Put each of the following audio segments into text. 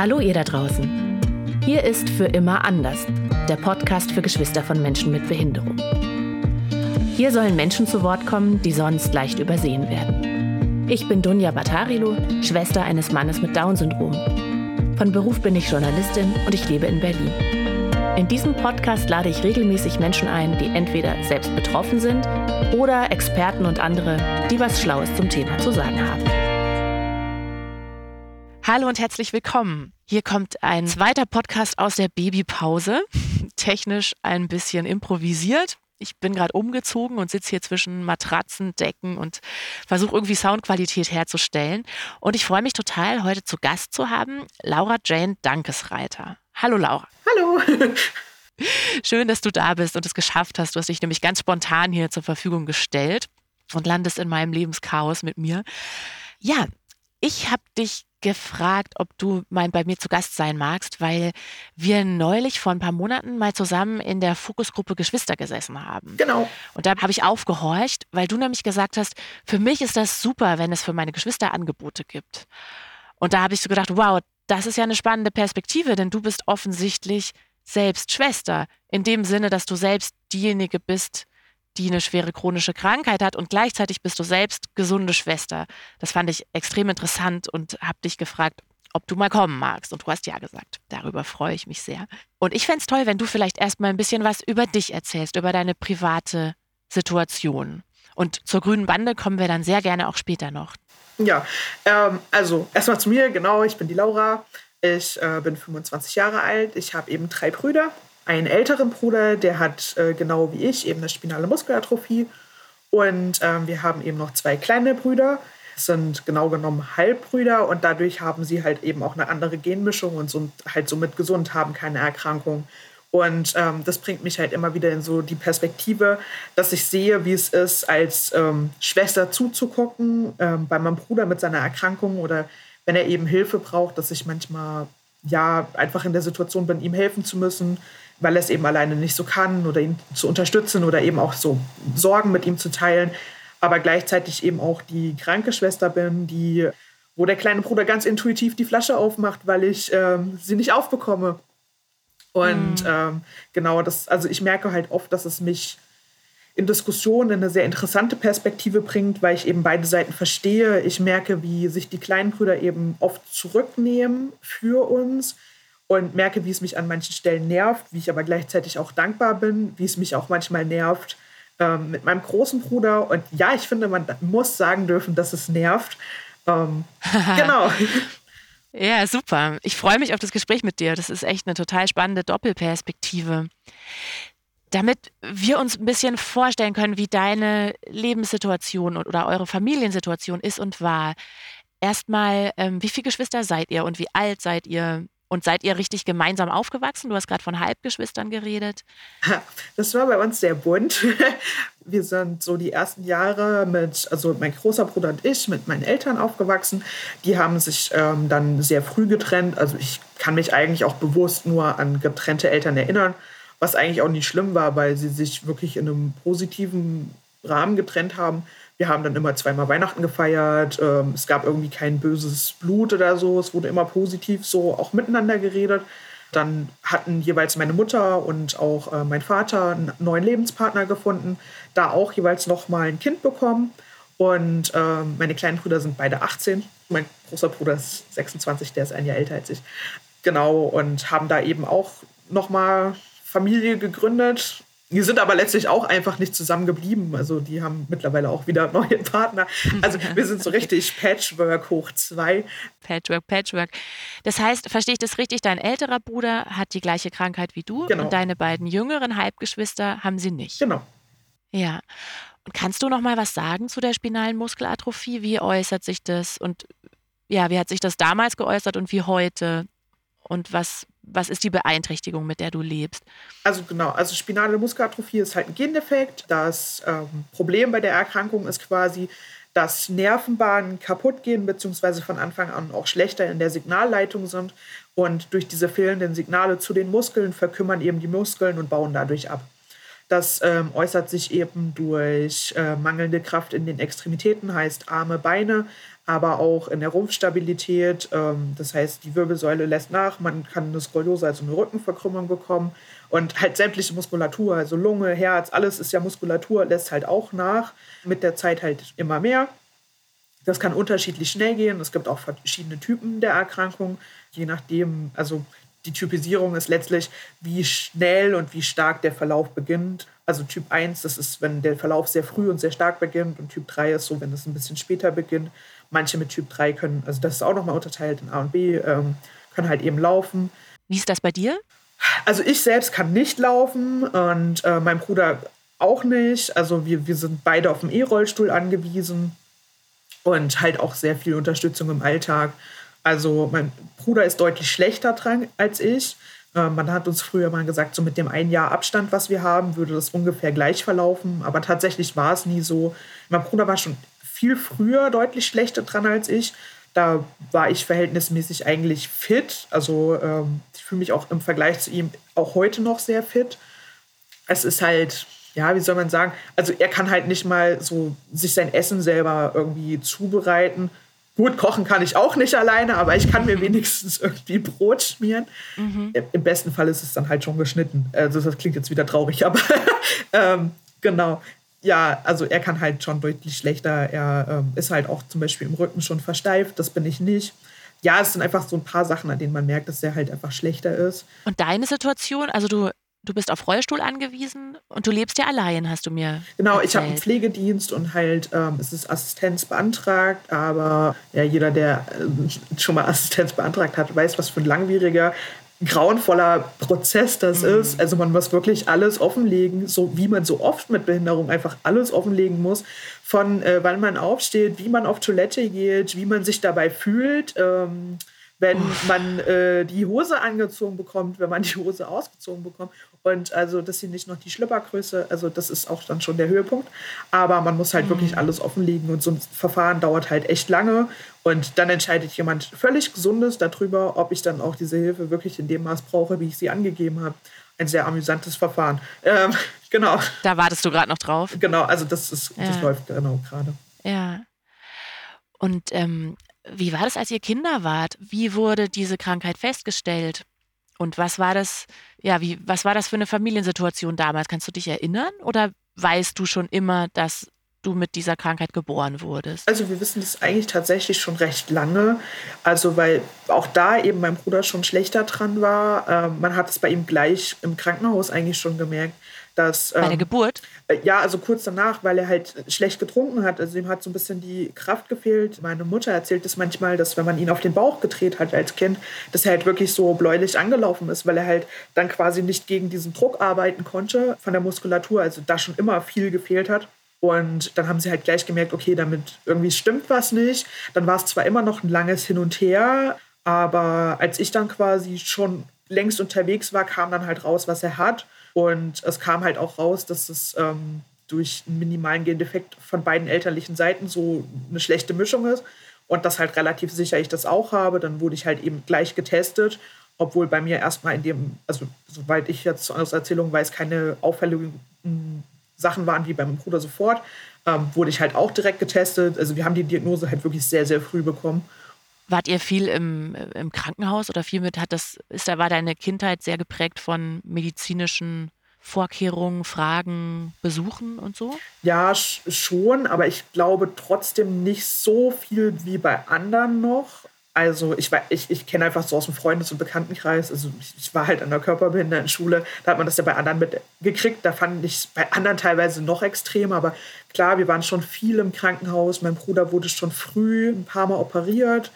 Hallo ihr da draußen. Hier ist Für immer anders, der Podcast für Geschwister von Menschen mit Behinderung. Hier sollen Menschen zu Wort kommen, die sonst leicht übersehen werden. Ich bin Dunja Batarilo, Schwester eines Mannes mit Down-Syndrom. Von Beruf bin ich Journalistin und ich lebe in Berlin. In diesem Podcast lade ich regelmäßig Menschen ein, die entweder selbst betroffen sind oder Experten und andere, die was Schlaues zum Thema zu sagen haben. Hallo und herzlich willkommen. Hier kommt ein zweiter Podcast aus der Babypause. Technisch ein bisschen improvisiert. Ich bin gerade umgezogen und sitze hier zwischen Matratzen, Decken und versuche irgendwie Soundqualität herzustellen. Und ich freue mich total, heute zu Gast zu haben Laura Jane Dankesreiter. Hallo Laura. Hallo. Schön, dass du da bist und es geschafft hast. Du hast dich nämlich ganz spontan hier zur Verfügung gestellt und landest in meinem Lebenschaos mit mir. Ja, ich habe dich gefragt, ob du mal bei mir zu Gast sein magst, weil wir neulich vor ein paar Monaten mal zusammen in der Fokusgruppe Geschwister gesessen haben. Genau. Und da habe ich aufgehorcht, weil du nämlich gesagt hast, für mich ist das super, wenn es für meine Geschwister Angebote gibt. Und da habe ich so gedacht, wow, das ist ja eine spannende Perspektive, denn du bist offensichtlich selbst Schwester, in dem Sinne, dass du selbst diejenige bist, die eine schwere chronische Krankheit hat und gleichzeitig bist du selbst gesunde Schwester. Das fand ich extrem interessant und habe dich gefragt, ob du mal kommen magst. Und du hast ja gesagt. Darüber freue ich mich sehr. Und ich fände es toll, wenn du vielleicht erstmal ein bisschen was über dich erzählst, über deine private Situation. Und zur grünen Bande kommen wir dann sehr gerne auch später noch. Ja, ähm, also erstmal zu mir, genau, ich bin die Laura. Ich äh, bin 25 Jahre alt. Ich habe eben drei Brüder einen älteren Bruder, der hat äh, genau wie ich eben eine spinale Muskelatrophie. Und ähm, wir haben eben noch zwei kleine Brüder, sind genau genommen Halbbrüder und dadurch haben sie halt eben auch eine andere Genmischung und sind halt somit gesund, haben keine Erkrankung. Und ähm, das bringt mich halt immer wieder in so die Perspektive, dass ich sehe, wie es ist, als ähm, Schwester zuzugucken ähm, bei meinem Bruder mit seiner Erkrankung oder wenn er eben Hilfe braucht, dass ich manchmal ja einfach in der Situation bin, ihm helfen zu müssen, weil er es eben alleine nicht so kann oder ihn zu unterstützen oder eben auch so Sorgen mit ihm zu teilen, aber gleichzeitig eben auch die kranke Schwester bin, die, wo der kleine Bruder ganz intuitiv die Flasche aufmacht, weil ich ähm, sie nicht aufbekomme. Und mhm. ähm, genau das, also ich merke halt oft, dass es mich in Diskussionen in eine sehr interessante Perspektive bringt, weil ich eben beide Seiten verstehe. Ich merke, wie sich die kleinen Brüder eben oft zurücknehmen für uns und merke, wie es mich an manchen Stellen nervt, wie ich aber gleichzeitig auch dankbar bin, wie es mich auch manchmal nervt ähm, mit meinem großen Bruder. Und ja, ich finde, man muss sagen dürfen, dass es nervt. Ähm, genau. Ja, super. Ich freue mich auf das Gespräch mit dir. Das ist echt eine total spannende Doppelperspektive. Damit wir uns ein bisschen vorstellen können, wie deine Lebenssituation oder eure Familiensituation ist und war. Erstmal, ähm, wie viele Geschwister seid ihr und wie alt seid ihr? Und seid ihr richtig gemeinsam aufgewachsen? Du hast gerade von Halbgeschwistern geredet. Das war bei uns sehr bunt. Wir sind so die ersten Jahre mit, also mein großer Bruder und ich, mit meinen Eltern aufgewachsen. Die haben sich ähm, dann sehr früh getrennt. Also ich kann mich eigentlich auch bewusst nur an getrennte Eltern erinnern, was eigentlich auch nicht schlimm war, weil sie sich wirklich in einem positiven Rahmen getrennt haben. Wir haben dann immer zweimal Weihnachten gefeiert. Ähm, es gab irgendwie kein böses Blut oder so. Es wurde immer positiv so auch miteinander geredet. Dann hatten jeweils meine Mutter und auch äh, mein Vater einen neuen Lebenspartner gefunden, da auch jeweils noch mal ein Kind bekommen. Und äh, meine kleinen Brüder sind beide 18. Mein großer Bruder ist 26, der ist ein Jahr älter als ich. Genau, und haben da eben auch noch mal Familie gegründet die sind aber letztlich auch einfach nicht zusammengeblieben. Also die haben mittlerweile auch wieder neue Partner. Also wir sind so richtig Patchwork hoch zwei. Patchwork, Patchwork. Das heißt, verstehe ich das richtig, dein älterer Bruder hat die gleiche Krankheit wie du genau. und deine beiden jüngeren Halbgeschwister haben sie nicht. Genau. Ja. Und kannst du noch mal was sagen zu der spinalen Muskelatrophie? Wie äußert sich das und ja, wie hat sich das damals geäußert und wie heute? Und was was ist die Beeinträchtigung, mit der du lebst? Also genau, also spinale Muskelatrophie ist halt ein Gendefekt. Das ähm, Problem bei der Erkrankung ist quasi, dass Nervenbahnen kaputt gehen, beziehungsweise von Anfang an auch schlechter in der Signalleitung sind. Und durch diese fehlenden Signale zu den Muskeln verkümmern eben die Muskeln und bauen dadurch ab. Das ähm, äußert sich eben durch äh, mangelnde Kraft in den Extremitäten, heißt Arme, Beine, aber auch in der Rumpfstabilität. Ähm, das heißt, die Wirbelsäule lässt nach, man kann eine Skoliose, also eine Rückenverkrümmung bekommen. Und halt sämtliche Muskulatur, also Lunge, Herz, alles ist ja Muskulatur, lässt halt auch nach. Mit der Zeit halt immer mehr. Das kann unterschiedlich schnell gehen. Es gibt auch verschiedene Typen der Erkrankung, je nachdem, also die Typisierung ist letztlich, wie schnell und wie stark der Verlauf beginnt. Also Typ 1, das ist, wenn der Verlauf sehr früh und sehr stark beginnt und Typ 3 ist so, wenn es ein bisschen später beginnt. Manche mit Typ 3 können, also das ist auch nochmal unterteilt in A und B, ähm, können halt eben laufen. Wie ist das bei dir? Also ich selbst kann nicht laufen und äh, mein Bruder auch nicht. Also wir, wir sind beide auf dem E-Rollstuhl angewiesen und halt auch sehr viel Unterstützung im Alltag. Also mein Bruder ist deutlich schlechter dran als ich. Äh, man hat uns früher mal gesagt, so mit dem ein Jahr Abstand, was wir haben, würde das ungefähr gleich verlaufen. Aber tatsächlich war es nie so. Mein Bruder war schon viel früher deutlich schlechter dran als ich. Da war ich verhältnismäßig eigentlich fit. Also ähm, ich fühle mich auch im Vergleich zu ihm auch heute noch sehr fit. Es ist halt, ja, wie soll man sagen, also er kann halt nicht mal so sich sein Essen selber irgendwie zubereiten. Gut, kochen kann ich auch nicht alleine, aber ich kann mir wenigstens irgendwie Brot schmieren. Mhm. Im besten Fall ist es dann halt schon geschnitten. Also das klingt jetzt wieder traurig, aber ähm, genau. Ja, also er kann halt schon deutlich schlechter. Er ähm, ist halt auch zum Beispiel im Rücken schon versteift, das bin ich nicht. Ja, es sind einfach so ein paar Sachen, an denen man merkt, dass er halt einfach schlechter ist. Und deine Situation, also du du bist auf Rollstuhl angewiesen und du lebst ja allein, hast du mir. Genau, erzählt. ich habe einen Pflegedienst und halt ähm, es ist Assistenz beantragt, aber ja, jeder, der äh, schon mal Assistenz beantragt hat, weiß, was für ein langwieriger grauenvoller Prozess das mhm. ist. Also man muss wirklich alles offenlegen, so wie man so oft mit Behinderung einfach alles offenlegen muss. Von äh, wann man aufsteht, wie man auf Toilette geht, wie man sich dabei fühlt. Ähm, wenn man äh, die Hose angezogen bekommt, wenn man die Hose ausgezogen bekommt. Und also, dass sie nicht noch die Schlippergröße, also das ist auch dann schon der Höhepunkt. Aber man muss halt mhm. wirklich alles offenlegen und so ein Verfahren dauert halt echt lange. Und dann entscheidet jemand völlig Gesundes darüber, ob ich dann auch diese Hilfe wirklich in dem Maß brauche, wie ich sie angegeben habe. Ein sehr amüsantes Verfahren. Ähm, genau. Da wartest du gerade noch drauf. Genau, also das, ist, ja. das läuft genau gerade. Ja. Und ähm, wie war das, als ihr Kinder wart? Wie wurde diese Krankheit festgestellt? Und was war das, ja, wie, was war das für eine Familiensituation damals? Kannst du dich erinnern? Oder weißt du schon immer, dass du mit dieser Krankheit geboren wurdest? Also wir wissen das eigentlich tatsächlich schon recht lange. Also weil auch da eben mein Bruder schon schlechter dran war. Ähm, man hat es bei ihm gleich im Krankenhaus eigentlich schon gemerkt dass. Bei der ähm, Geburt? Äh, ja, also kurz danach, weil er halt schlecht getrunken hat. Also ihm hat so ein bisschen die Kraft gefehlt. Meine Mutter erzählt es manchmal, dass wenn man ihn auf den Bauch gedreht hat als Kind, dass er halt wirklich so bläulich angelaufen ist, weil er halt dann quasi nicht gegen diesen Druck arbeiten konnte von der Muskulatur, also da schon immer viel gefehlt hat. Und dann haben sie halt gleich gemerkt, okay, damit irgendwie stimmt was nicht. Dann war es zwar immer noch ein langes Hin und Her, aber als ich dann quasi schon längst unterwegs war, kam dann halt raus, was er hat. Und es kam halt auch raus, dass es ähm, durch einen minimalen Gendefekt von beiden elterlichen Seiten so eine schlechte Mischung ist. Und das halt relativ sicher ich das auch habe. Dann wurde ich halt eben gleich getestet, obwohl bei mir erstmal in dem, also soweit ich jetzt aus Erzählung weiß, keine auffälligen Sachen waren wie beim Bruder sofort, ähm, wurde ich halt auch direkt getestet. Also wir haben die Diagnose halt wirklich sehr, sehr früh bekommen. Wart ihr viel im, im Krankenhaus oder viel mit, hat das, ist da, war deine Kindheit sehr geprägt von medizinischen Vorkehrungen, Fragen, Besuchen und so? Ja, schon, aber ich glaube trotzdem nicht so viel wie bei anderen noch. Also ich, ich, ich kenne einfach so aus dem Freundes- und Bekanntenkreis, also ich, ich war halt an der Körperbehindertenschule, da hat man das ja bei anderen mitgekriegt, da fand ich es bei anderen teilweise noch extremer, aber klar, wir waren schon viel im Krankenhaus, mein Bruder wurde schon früh ein paar Mal operiert,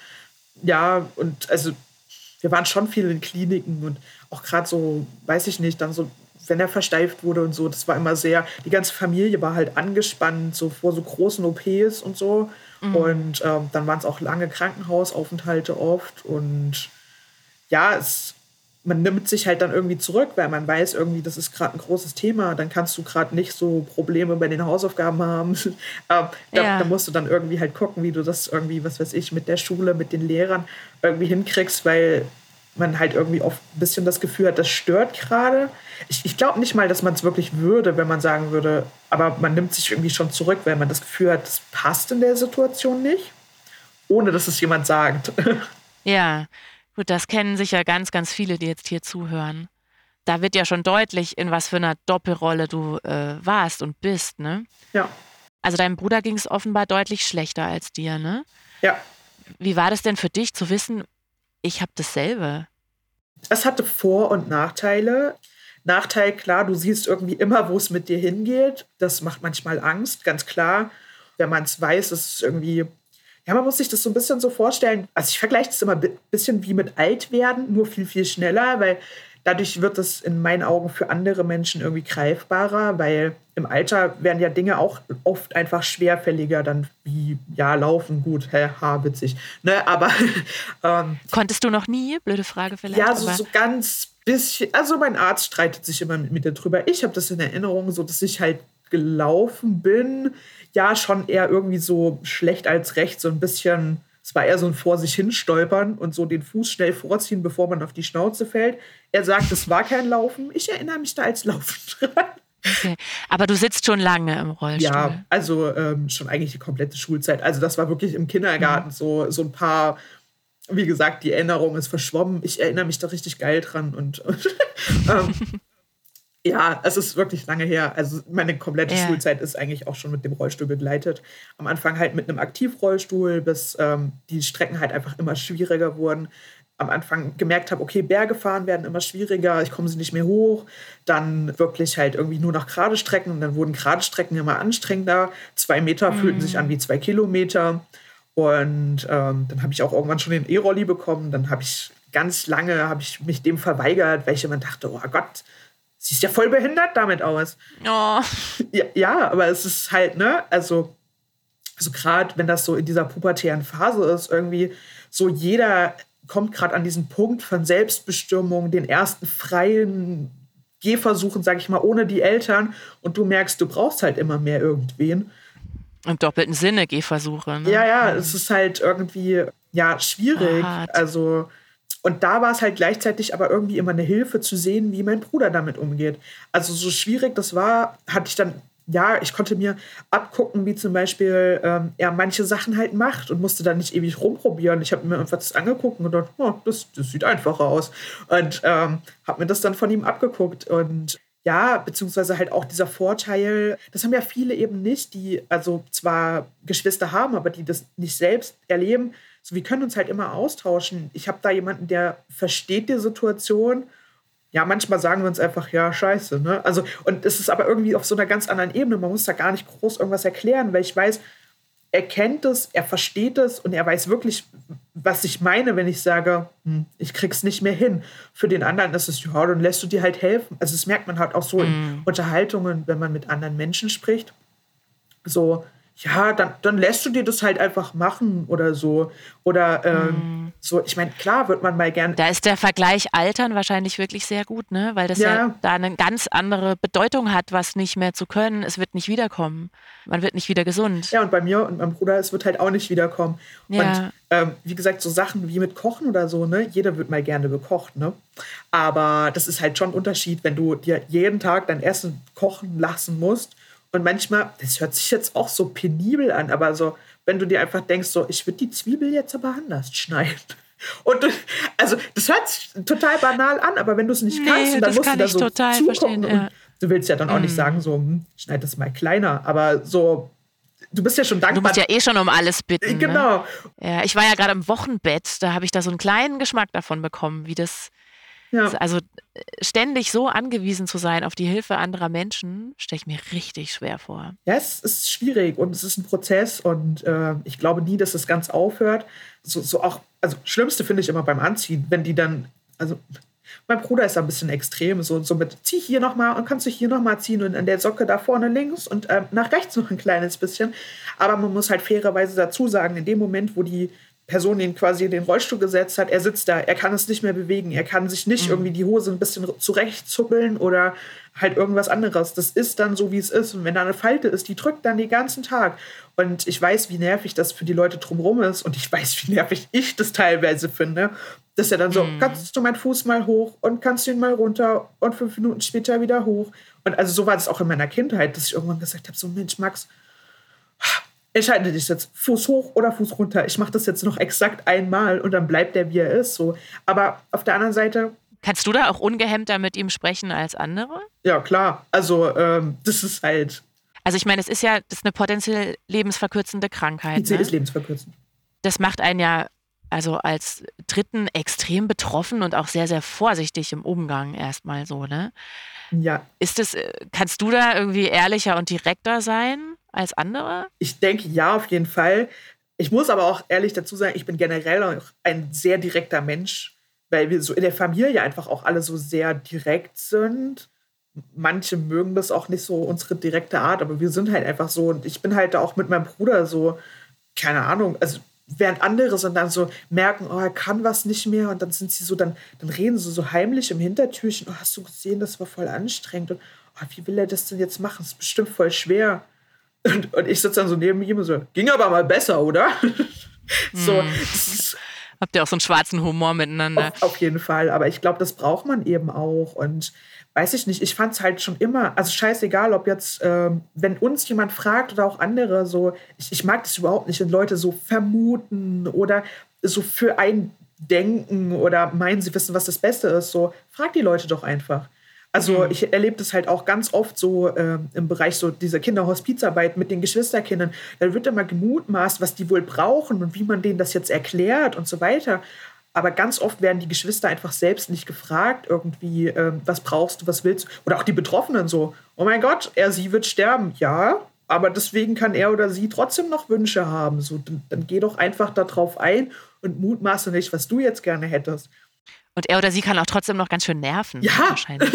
ja, und also wir waren schon viel in Kliniken und auch gerade so, weiß ich nicht, dann so, wenn er versteift wurde und so, das war immer sehr, die ganze Familie war halt angespannt, so vor so großen OPs und so. Mhm. Und ähm, dann waren es auch lange Krankenhausaufenthalte oft. Und ja, es, man nimmt sich halt dann irgendwie zurück, weil man weiß irgendwie, das ist gerade ein großes Thema. Dann kannst du gerade nicht so Probleme bei den Hausaufgaben haben. ähm, da, ja. da, musst du dann irgendwie halt gucken, wie du das irgendwie, was weiß ich, mit der Schule, mit den Lehrern irgendwie hinkriegst, weil man halt irgendwie oft ein bisschen das Gefühl hat, das stört gerade. Ich, ich glaube nicht mal, dass man es wirklich würde, wenn man sagen würde, aber man nimmt sich irgendwie schon zurück, weil man das Gefühl hat, das passt in der Situation nicht. ohne dass es jemand sagt. Ja, gut, das kennen sicher ganz, ganz viele, die jetzt hier zuhören. Da wird ja schon deutlich, in was für einer Doppelrolle du äh, warst und bist, ne? Ja. Also deinem Bruder ging es offenbar deutlich schlechter als dir, ne? Ja. Wie war das denn für dich zu wissen, ich habe dasselbe? Es hatte Vor- und Nachteile. Nachteil, klar, du siehst irgendwie immer, wo es mit dir hingeht. Das macht manchmal Angst, ganz klar. Wenn man es weiß, ist es irgendwie. Ja, man muss sich das so ein bisschen so vorstellen. Also ich vergleiche das immer ein bisschen wie mit Altwerden, nur viel, viel schneller, weil dadurch wird es in meinen Augen für andere Menschen irgendwie greifbarer, weil im Alter werden ja Dinge auch oft einfach schwerfälliger, dann wie, ja, laufen, gut, hä, ha, witzig. Ne, aber. Ähm, Konntest du noch nie? Blöde Frage vielleicht. Ja, so, so ganz bisschen. Also mein Arzt streitet sich immer mit mir darüber. Ich habe das in Erinnerung, so dass ich halt gelaufen bin. Ja, schon eher irgendwie so schlecht als recht, so ein bisschen es war eher so ein vor sich hinstolpern und so den Fuß schnell vorziehen, bevor man auf die Schnauze fällt. Er sagt, es war kein Laufen. Ich erinnere mich da als Laufen dran. Okay. Aber du sitzt schon lange im Rollstuhl. Ja, also ähm, schon eigentlich die komplette Schulzeit. Also das war wirklich im Kindergarten mhm. so, so ein paar, wie gesagt, die Erinnerung ist verschwommen. Ich erinnere mich da richtig geil dran und, und ähm, ja, es ist wirklich lange her. Also meine komplette ja. Schulzeit ist eigentlich auch schon mit dem Rollstuhl begleitet. Am Anfang halt mit einem Aktivrollstuhl, bis ähm, die Strecken halt einfach immer schwieriger wurden. Am Anfang gemerkt habe, okay, Berge fahren werden immer schwieriger, ich komme sie nicht mehr hoch. Dann wirklich halt irgendwie nur noch gerade Strecken und dann wurden gerade Strecken immer anstrengender. Zwei Meter mhm. fühlten sich an wie zwei Kilometer. Und ähm, dann habe ich auch irgendwann schon den E-Rolli bekommen. Dann habe ich ganz lange habe ich mich dem verweigert, weil ich immer dachte, oh Gott, siehst ja voll behindert damit aus. Oh. Ja, ja, aber es ist halt, ne, also, also gerade wenn das so in dieser pubertären Phase ist, irgendwie so jeder kommt gerade an diesen Punkt von Selbstbestimmung, den ersten freien Gehversuchen, sag ich mal, ohne die Eltern und du merkst, du brauchst halt immer mehr irgendwen. Im doppelten Sinne Gehversuche. Ne? Ja, ja, es ist halt irgendwie, ja, schwierig. Hart. Also, und da war es halt gleichzeitig aber irgendwie immer eine Hilfe zu sehen, wie mein Bruder damit umgeht. Also so schwierig das war, hatte ich dann, ja, ich konnte mir abgucken, wie zum Beispiel ähm, er manche Sachen halt macht und musste dann nicht ewig rumprobieren. Ich habe mir einfach das angeguckt und gedacht, oh, das, das sieht einfacher aus. Und ähm, habe mir das dann von ihm abgeguckt. Und ja, beziehungsweise halt auch dieser Vorteil, das haben ja viele eben nicht, die also zwar Geschwister haben, aber die das nicht selbst erleben so, wir können uns halt immer austauschen. Ich habe da jemanden, der versteht die Situation. Ja, manchmal sagen wir uns einfach, ja, scheiße. Ne? Also, und es ist aber irgendwie auf so einer ganz anderen Ebene. Man muss da gar nicht groß irgendwas erklären, weil ich weiß, er kennt es, er versteht es und er weiß wirklich, was ich meine, wenn ich sage, hm, ich krieg's nicht mehr hin. Für den anderen ist es, ja, dann lässt du dir halt helfen. Also das merkt man halt auch so mm. in Unterhaltungen, wenn man mit anderen Menschen spricht. So, ja, dann, dann lässt du dir das halt einfach machen oder so. Oder ähm, mm. so, ich meine, klar wird man mal gern. Da ist der Vergleich Altern wahrscheinlich wirklich sehr gut, ne? Weil das ja. ja. da eine ganz andere Bedeutung hat, was nicht mehr zu können. Es wird nicht wiederkommen. Man wird nicht wieder gesund. Ja, und bei mir und meinem Bruder, es wird halt auch nicht wiederkommen. Ja. Und ähm, wie gesagt, so Sachen wie mit Kochen oder so, ne? Jeder wird mal gerne bekocht, ne? Aber das ist halt schon ein Unterschied, wenn du dir jeden Tag dein Essen kochen lassen musst und manchmal, das hört sich jetzt auch so penibel an, aber so, wenn du dir einfach denkst, so, ich würde die Zwiebel jetzt aber anders schneiden. Und du, also, das hört sich total banal an, aber wenn du es nicht nee, kannst, dann musst du da so total zugucken. Ja. du willst ja dann auch mm. nicht sagen, so, hm, schneid das mal kleiner, aber so, du bist ja schon dankbar. Du musst ja eh schon um alles bitten. Ne? Genau. Ne? Ja, ich war ja gerade im Wochenbett, da habe ich da so einen kleinen Geschmack davon bekommen, wie das ja. Also äh, ständig so angewiesen zu sein auf die Hilfe anderer Menschen, stelle ich mir richtig schwer vor. Ja, es ist schwierig und es ist ein Prozess und äh, ich glaube nie, dass es ganz aufhört. So, so auch, also Schlimmste finde ich immer beim Anziehen, wenn die dann, also mein Bruder ist ein bisschen extrem, so, so mit zieh hier nochmal und kannst du hier nochmal ziehen und an der Socke da vorne links und ähm, nach rechts noch ein kleines bisschen. Aber man muss halt fairerweise dazu sagen, in dem Moment, wo die Person ihn quasi in den Rollstuhl gesetzt hat, er sitzt da, er kann es nicht mehr bewegen, er kann sich nicht mhm. irgendwie die Hose ein bisschen zurechtzuppeln oder halt irgendwas anderes. Das ist dann so, wie es ist. Und wenn da eine Falte ist, die drückt dann den ganzen Tag. Und ich weiß, wie nervig das für die Leute drumherum ist und ich weiß, wie nervig ich das teilweise finde, dass er dann so, mhm. kannst du meinen Fuß mal hoch und kannst du ihn mal runter und fünf Minuten später wieder hoch. Und also so war das auch in meiner Kindheit, dass ich irgendwann gesagt habe, so Mensch, Max, entscheide dich jetzt, Fuß hoch oder Fuß runter. Ich mache das jetzt noch exakt einmal und dann bleibt der, wie er ist. So. Aber auf der anderen Seite. Kannst du da auch ungehemmter mit ihm sprechen als andere? Ja, klar. Also, ähm, das ist halt. Also, ich meine, es ist ja das ist eine potenziell lebensverkürzende Krankheit. IC ne? ist lebensverkürzend. Das macht einen ja also als Dritten extrem betroffen und auch sehr, sehr vorsichtig im Umgang erstmal so, ne? Ja. Ist es, äh, kannst du da irgendwie ehrlicher und direkter sein als andere? Ich denke ja, auf jeden Fall. Ich muss aber auch ehrlich dazu sagen, ich bin generell auch ein sehr direkter Mensch, weil wir so in der Familie einfach auch alle so sehr direkt sind. Manche mögen das auch nicht so, unsere direkte Art, aber wir sind halt einfach so. Und ich bin halt auch mit meinem Bruder so, keine Ahnung, also während andere so dann so merken, oh, er kann was nicht mehr und dann sind sie so, dann, dann reden sie so heimlich im Hintertürchen, oh, hast du gesehen, das war voll anstrengend und oh, wie will er das denn jetzt machen? Das ist bestimmt voll schwer. Und, und ich sitze dann so neben ihm und so, ging aber mal besser, oder? so, mm. Habt ihr auch so einen schwarzen Humor miteinander? Auf, auf jeden Fall, aber ich glaube, das braucht man eben auch und weiß ich nicht, ich fand es halt schon immer, also scheißegal, ob jetzt, ähm, wenn uns jemand fragt oder auch andere, so, ich, ich mag das überhaupt nicht, wenn Leute so vermuten oder so für ein denken oder meinen, sie wissen, was das Beste ist, so, frag die Leute doch einfach. Also mhm. ich erlebe das halt auch ganz oft so äh, im Bereich so dieser Kinderhospizarbeit mit den Geschwisterkindern. Da wird immer gemutmaßt, was die wohl brauchen und wie man denen das jetzt erklärt und so weiter. Aber ganz oft werden die Geschwister einfach selbst nicht gefragt, irgendwie, ähm, was brauchst du, was willst du? Oder auch die Betroffenen so, oh mein Gott, er, sie wird sterben. Ja, aber deswegen kann er oder sie trotzdem noch Wünsche haben. So, dann, dann geh doch einfach darauf ein und mutmaße nicht, was du jetzt gerne hättest. Und er oder sie kann auch trotzdem noch ganz schön nerven. Ja. Wahrscheinlich.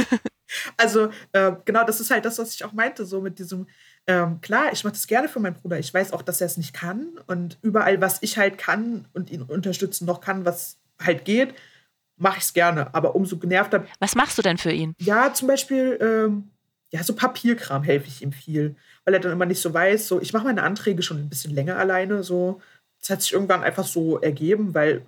also, äh, genau, das ist halt das, was ich auch meinte, so mit diesem, ähm, klar, ich mache das gerne für meinen Bruder. Ich weiß auch, dass er es nicht kann. Und überall, was ich halt kann und ihn unterstützen noch kann, was halt geht, mache ich es gerne. Aber umso genervter. Was machst du denn für ihn? Ja, zum Beispiel, ähm, ja, so Papierkram helfe ich ihm viel. Weil er dann immer nicht so weiß, so, ich mache meine Anträge schon ein bisschen länger alleine. So. Das hat sich irgendwann einfach so ergeben, weil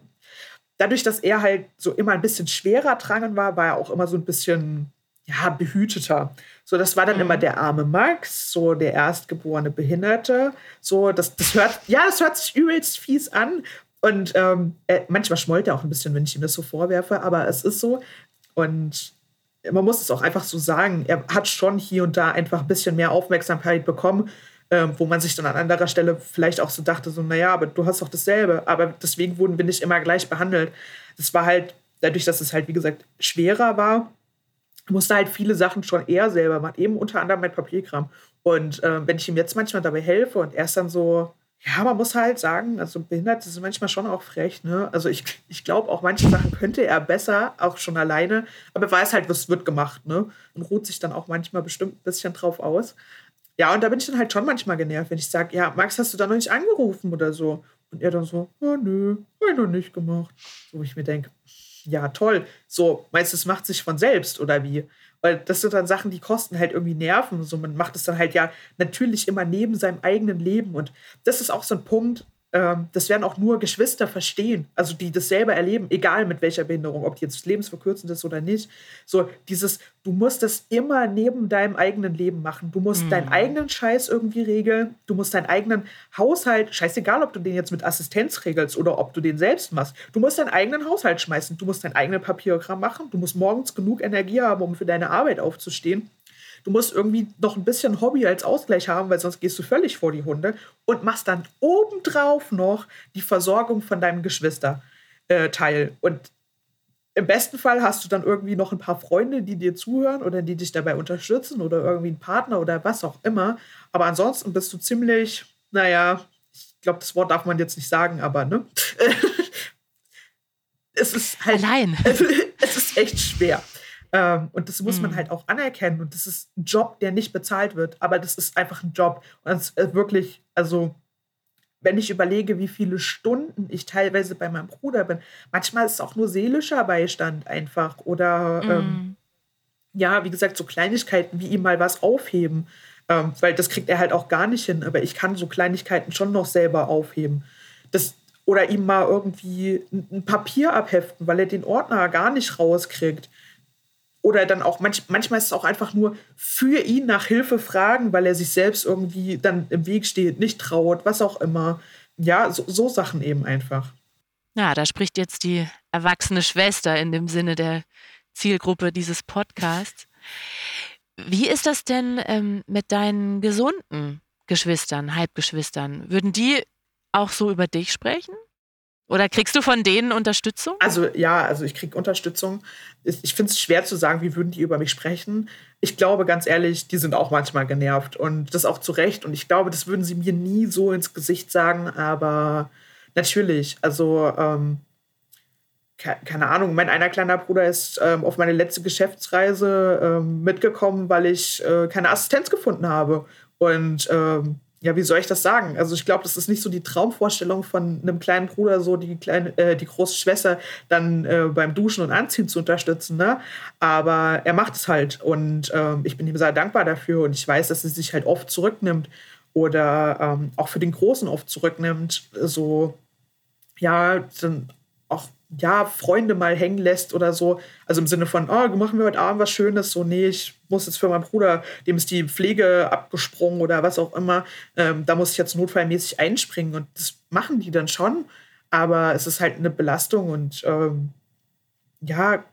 dadurch, dass er halt so immer ein bisschen schwerer drangen war, war er auch immer so ein bisschen ja, behüteter. So, das war dann mhm. immer der arme Max, so der erstgeborene Behinderte. So, das, das hört, ja, das hört sich übelst fies an. Und ähm, er, manchmal schmollt er auch ein bisschen, wenn ich ihm das so vorwerfe, aber es ist so. Und man muss es auch einfach so sagen, er hat schon hier und da einfach ein bisschen mehr Aufmerksamkeit bekommen, ähm, wo man sich dann an anderer Stelle vielleicht auch so dachte, so, naja, aber du hast doch dasselbe. Aber deswegen wurden wir nicht immer gleich behandelt. Das war halt, dadurch, dass es halt, wie gesagt, schwerer war, musste halt viele Sachen schon eher selber machen, eben unter anderem mein Papierkram. Und äh, wenn ich ihm jetzt manchmal dabei helfe und er ist dann so, ja, man muss halt sagen, also behindert ist manchmal schon auch frech, ne? Also ich, ich glaube auch manche Sachen könnte er besser, auch schon alleine, aber er weiß halt, was wird gemacht, ne? Und ruht sich dann auch manchmal bestimmt ein bisschen drauf aus. Ja, und da bin ich dann halt schon manchmal genervt, wenn ich sage, ja, Max, hast du da noch nicht angerufen oder so? Und er dann so, oh, nö, hab ich noch nicht gemacht. Wo ich mir denke, ja, toll. So, meinst du, es macht sich von selbst oder wie? Weil das sind dann Sachen, die kosten halt irgendwie Nerven. So, man macht es dann halt ja natürlich immer neben seinem eigenen Leben. Und das ist auch so ein Punkt, ähm, das werden auch nur Geschwister verstehen, also die das selber erleben, egal mit welcher Behinderung, ob die jetzt lebensverkürzend ist oder nicht. So dieses, du musst das immer neben deinem eigenen Leben machen. Du musst mhm. deinen eigenen Scheiß irgendwie regeln. Du musst deinen eigenen Haushalt, scheißegal, ob du den jetzt mit Assistenz regelst oder ob du den selbst machst. Du musst deinen eigenen Haushalt schmeißen. Du musst dein eigenes Papierkram machen. Du musst morgens genug Energie haben, um für deine Arbeit aufzustehen. Du musst irgendwie noch ein bisschen Hobby als Ausgleich haben, weil sonst gehst du völlig vor die Hunde und machst dann obendrauf noch die Versorgung von deinem Geschwisterteil. Äh, und im besten Fall hast du dann irgendwie noch ein paar Freunde, die dir zuhören oder die dich dabei unterstützen oder irgendwie einen Partner oder was auch immer. Aber ansonsten bist du ziemlich, naja, ich glaube, das Wort darf man jetzt nicht sagen, aber ne? es ist halt. Allein. es ist echt schwer. Ähm, und das muss man mhm. halt auch anerkennen. Und das ist ein Job, der nicht bezahlt wird, aber das ist einfach ein Job. Und das ist wirklich, also wenn ich überlege, wie viele Stunden ich teilweise bei meinem Bruder bin, manchmal ist es auch nur seelischer Beistand einfach. Oder mhm. ähm, ja, wie gesagt, so Kleinigkeiten wie ihm mal was aufheben. Ähm, weil das kriegt er halt auch gar nicht hin. Aber ich kann so Kleinigkeiten schon noch selber aufheben. Das, oder ihm mal irgendwie ein Papier abheften, weil er den Ordner gar nicht rauskriegt oder dann auch manch, manchmal ist es auch einfach nur für ihn nach Hilfe fragen, weil er sich selbst irgendwie dann im Weg steht, nicht traut, was auch immer. Ja, so, so Sachen eben einfach. Ja, da spricht jetzt die erwachsene Schwester in dem Sinne der Zielgruppe dieses Podcasts. Wie ist das denn ähm, mit deinen gesunden Geschwistern, Halbgeschwistern? Würden die auch so über dich sprechen? Oder kriegst du von denen Unterstützung? Also ja, also ich kriege Unterstützung. Ich finde es schwer zu sagen, wie würden die über mich sprechen. Ich glaube ganz ehrlich, die sind auch manchmal genervt und das auch zu Recht. Und ich glaube, das würden sie mir nie so ins Gesicht sagen. Aber natürlich, also ähm, keine Ahnung, mein einer kleiner Bruder ist ähm, auf meine letzte Geschäftsreise ähm, mitgekommen, weil ich äh, keine Assistenz gefunden habe. Und ähm, ja, wie soll ich das sagen? Also ich glaube, das ist nicht so die Traumvorstellung von einem kleinen Bruder, so die kleine, äh, die große Schwester dann äh, beim Duschen und Anziehen zu unterstützen. Ne? Aber er macht es halt und ähm, ich bin ihm sehr dankbar dafür und ich weiß, dass er sich halt oft zurücknimmt oder ähm, auch für den Großen oft zurücknimmt. So ja, dann auch ja, Freunde mal hängen lässt oder so. Also im Sinne von, oh, machen wir heute Abend was Schönes. So, nee, ich muss jetzt für meinen Bruder, dem ist die Pflege abgesprungen oder was auch immer. Ähm, da muss ich jetzt notfallmäßig einspringen. Und das machen die dann schon. Aber es ist halt eine Belastung und ähm, ja.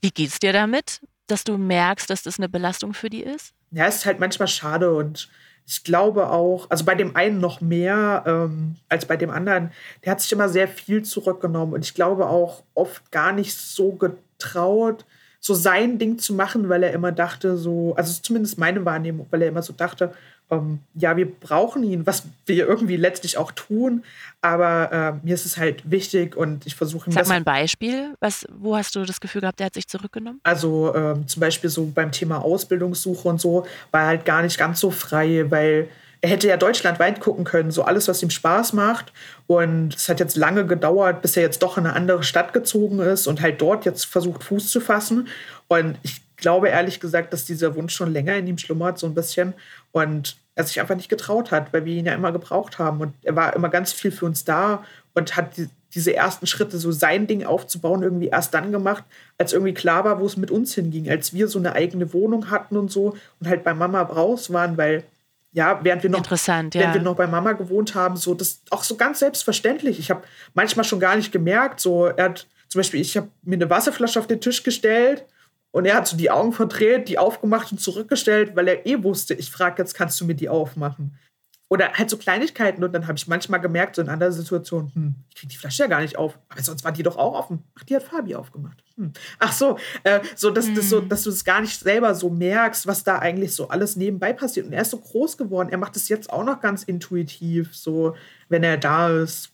Wie geht's dir damit, dass du merkst, dass das eine Belastung für die ist? Ja, es ist halt manchmal schade und ich glaube auch, also bei dem einen noch mehr ähm, als bei dem anderen, der hat sich immer sehr viel zurückgenommen und ich glaube auch oft gar nicht so getraut, so sein Ding zu machen, weil er immer dachte, so, also zumindest meine Wahrnehmung, weil er immer so dachte, ähm, ja, wir brauchen ihn, was wir irgendwie letztlich auch tun, aber äh, mir ist es halt wichtig und ich versuche ihm Sag mal ein Beispiel, was, wo hast du das Gefühl gehabt, der hat sich zurückgenommen? Also ähm, zum Beispiel so beim Thema Ausbildungssuche und so war er halt gar nicht ganz so frei, weil er hätte ja deutschlandweit gucken können, so alles, was ihm Spaß macht. Und es hat jetzt lange gedauert, bis er jetzt doch in eine andere Stadt gezogen ist und halt dort jetzt versucht, Fuß zu fassen. Und ich glaube ehrlich gesagt, dass dieser Wunsch schon länger in ihm schlummert, so ein bisschen. Und er sich einfach nicht getraut hat, weil wir ihn ja immer gebraucht haben. Und er war immer ganz viel für uns da und hat die, diese ersten Schritte, so sein Ding aufzubauen, irgendwie erst dann gemacht, als irgendwie klar war, wo es mit uns hinging. Als wir so eine eigene Wohnung hatten und so und halt bei Mama raus waren, weil ja, während wir noch, Interessant, ja. während wir noch bei Mama gewohnt haben, so das auch so ganz selbstverständlich. Ich habe manchmal schon gar nicht gemerkt, so er hat zum Beispiel, ich habe mir eine Wasserflasche auf den Tisch gestellt und er hat so die Augen verdreht, die aufgemacht und zurückgestellt, weil er eh wusste, ich frage jetzt, kannst du mir die aufmachen? Oder halt so Kleinigkeiten. Und dann habe ich manchmal gemerkt, so in anderen Situationen, hm, ich kriege die Flasche ja gar nicht auf. Aber sonst war die doch auch offen. Ach, die hat Fabi aufgemacht. Hm. Ach so, äh, so, dass, hm. das so, dass du es gar nicht selber so merkst, was da eigentlich so alles nebenbei passiert. Und er ist so groß geworden. Er macht es jetzt auch noch ganz intuitiv, so, wenn er da ist.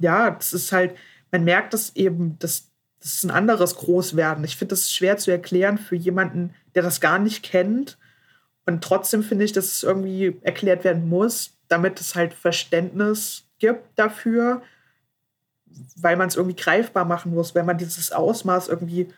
Ja, das ist halt, man merkt das eben, dass das ist ein anderes Großwerden. Ich finde das schwer zu erklären für jemanden, der das gar nicht kennt. Und trotzdem finde ich, dass es irgendwie erklärt werden muss, damit es halt Verständnis gibt dafür, weil man es irgendwie greifbar machen muss, weil man dieses Ausmaß irgendwie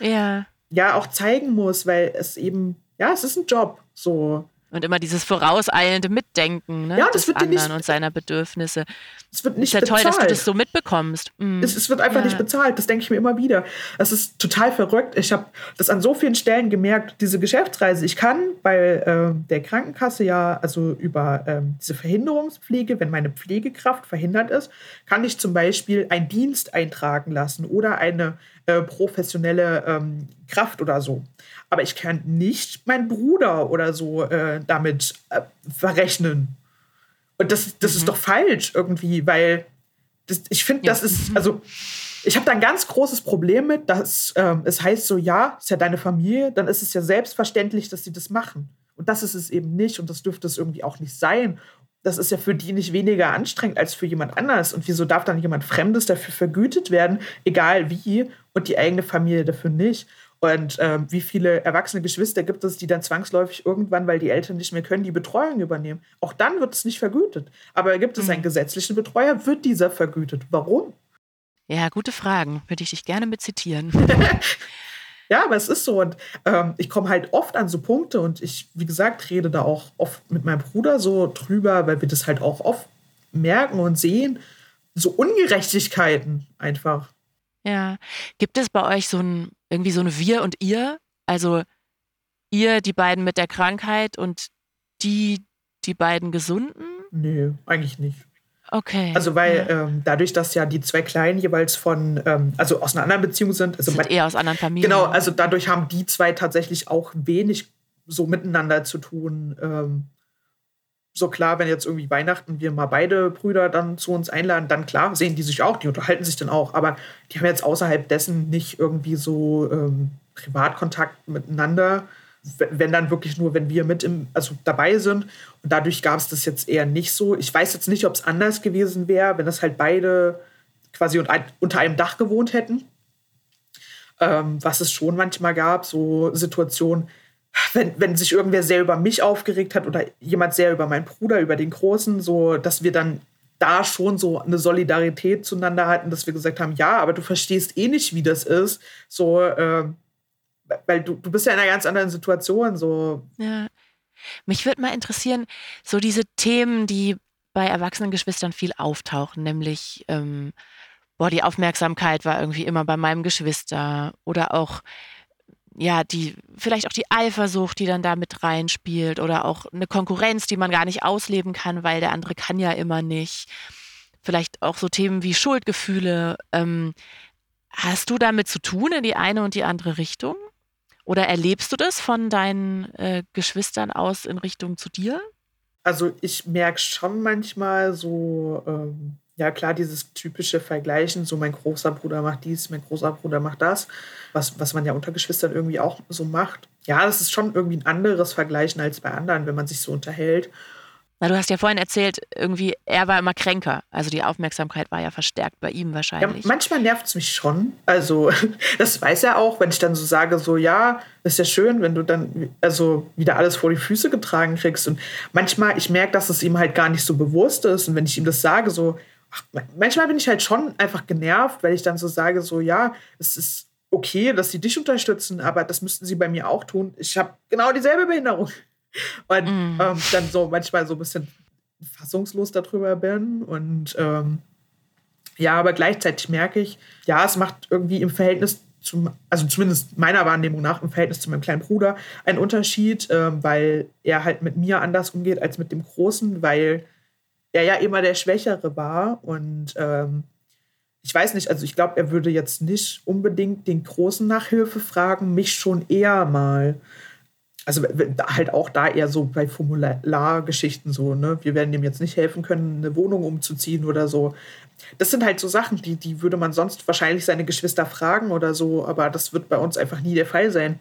ja. ja auch zeigen muss, weil es eben, ja, es ist ein Job. So. Und immer dieses vorauseilende Mitdenken ne, ja, das des anderen nicht, und seiner Bedürfnisse. Es wird nicht ist ja bezahlt. toll, dass du das so mitbekommst. Mhm. Es, es, wird einfach ja. nicht bezahlt. Das denke ich mir immer wieder. Es ist total verrückt. Ich habe das an so vielen Stellen gemerkt, diese Geschäftsreise. Ich kann bei äh, der Krankenkasse ja, also über äh, diese Verhinderungspflege, wenn meine Pflegekraft verhindert ist, kann ich zum Beispiel einen Dienst eintragen lassen oder eine äh, professionelle ähm, Kraft oder so aber ich kann nicht meinen Bruder oder so äh, damit äh, verrechnen. Und das, das mhm. ist doch falsch irgendwie, weil das, ich finde, ja. das ist, also ich habe da ein ganz großes Problem mit, dass ähm, es heißt so, ja, ist ja deine Familie, dann ist es ja selbstverständlich, dass sie das machen. Und das ist es eben nicht und das dürfte es irgendwie auch nicht sein. Das ist ja für die nicht weniger anstrengend als für jemand anders. Und wieso darf dann jemand Fremdes dafür vergütet werden, egal wie, und die eigene Familie dafür nicht? Und ähm, wie viele erwachsene Geschwister gibt es, die dann zwangsläufig irgendwann, weil die Eltern nicht mehr können, die Betreuung übernehmen? Auch dann wird es nicht vergütet. Aber gibt es mhm. einen gesetzlichen Betreuer, wird dieser vergütet. Warum? Ja, gute Fragen. Würde ich dich gerne mit zitieren. ja, aber es ist so. Und ähm, ich komme halt oft an so Punkte und ich, wie gesagt, rede da auch oft mit meinem Bruder so drüber, weil wir das halt auch oft merken und sehen. So Ungerechtigkeiten einfach. Ja. Gibt es bei euch so ein, irgendwie so eine Wir- und Ihr- Also ihr, die beiden mit der Krankheit und die, die beiden Gesunden? Nee, eigentlich nicht. Okay. Also weil ja. ähm, dadurch, dass ja die zwei Kleinen jeweils von, ähm, also aus einer anderen Beziehung sind. Also sind eher aus anderen Familien. Genau, also dadurch haben die zwei tatsächlich auch wenig so miteinander zu tun. Ähm, so klar, wenn jetzt irgendwie Weihnachten wir mal beide Brüder dann zu uns einladen, dann klar, sehen die sich auch, die unterhalten sich dann auch, aber die haben jetzt außerhalb dessen nicht irgendwie so ähm, Privatkontakt miteinander wenn dann wirklich nur, wenn wir mit im, also dabei sind. Und dadurch gab es das jetzt eher nicht so. Ich weiß jetzt nicht, ob es anders gewesen wäre, wenn das halt beide quasi unter einem Dach gewohnt hätten. Ähm, was es schon manchmal gab, so Situationen, wenn, wenn sich irgendwer sehr über mich aufgeregt hat oder jemand sehr über meinen Bruder, über den Großen, so dass wir dann da schon so eine Solidarität zueinander hatten, dass wir gesagt haben, ja, aber du verstehst eh nicht, wie das ist. So, äh, weil du, du bist ja in einer ganz anderen Situation. So. Ja. Mich würde mal interessieren, so diese Themen, die bei erwachsenen Geschwistern viel auftauchen, nämlich, ähm, boah, die Aufmerksamkeit war irgendwie immer bei meinem Geschwister oder auch, ja, die, vielleicht auch die Eifersucht, die dann da mit reinspielt oder auch eine Konkurrenz, die man gar nicht ausleben kann, weil der andere kann ja immer nicht. Vielleicht auch so Themen wie Schuldgefühle. Ähm, hast du damit zu tun in die eine und die andere Richtung? Oder erlebst du das von deinen äh, Geschwistern aus in Richtung zu dir? Also ich merke schon manchmal so, ähm, ja klar, dieses typische Vergleichen, so mein großer Bruder macht dies, mein großer Bruder macht das, was, was man ja unter Geschwistern irgendwie auch so macht. Ja, das ist schon irgendwie ein anderes Vergleichen als bei anderen, wenn man sich so unterhält. Na, du hast ja vorhin erzählt, irgendwie, er war immer kränker. Also die Aufmerksamkeit war ja verstärkt bei ihm wahrscheinlich. Ja, manchmal nervt es mich schon. Also, das weiß er auch, wenn ich dann so sage, so, ja, das ist ja schön, wenn du dann also wieder alles vor die Füße getragen kriegst. Und manchmal, ich merke, dass es ihm halt gar nicht so bewusst ist. Und wenn ich ihm das sage, so, ach, manchmal bin ich halt schon einfach genervt, weil ich dann so sage, so, ja, es ist okay, dass sie dich unterstützen, aber das müssten sie bei mir auch tun. Ich habe genau dieselbe Behinderung. Und mm. ähm, dann so manchmal so ein bisschen fassungslos darüber bin. Und ähm, ja, aber gleichzeitig merke ich, ja, es macht irgendwie im Verhältnis zum, also zumindest meiner Wahrnehmung nach im Verhältnis zu meinem kleinen Bruder einen Unterschied, ähm, weil er halt mit mir anders umgeht als mit dem Großen, weil er ja immer der Schwächere war und ähm, ich weiß nicht, also ich glaube, er würde jetzt nicht unbedingt den Großen nach Hilfe fragen, mich schon eher mal also halt auch da eher so bei Formulargeschichten so, ne? Wir werden dem jetzt nicht helfen können, eine Wohnung umzuziehen oder so. Das sind halt so Sachen, die, die würde man sonst wahrscheinlich seine Geschwister fragen oder so, aber das wird bei uns einfach nie der Fall sein.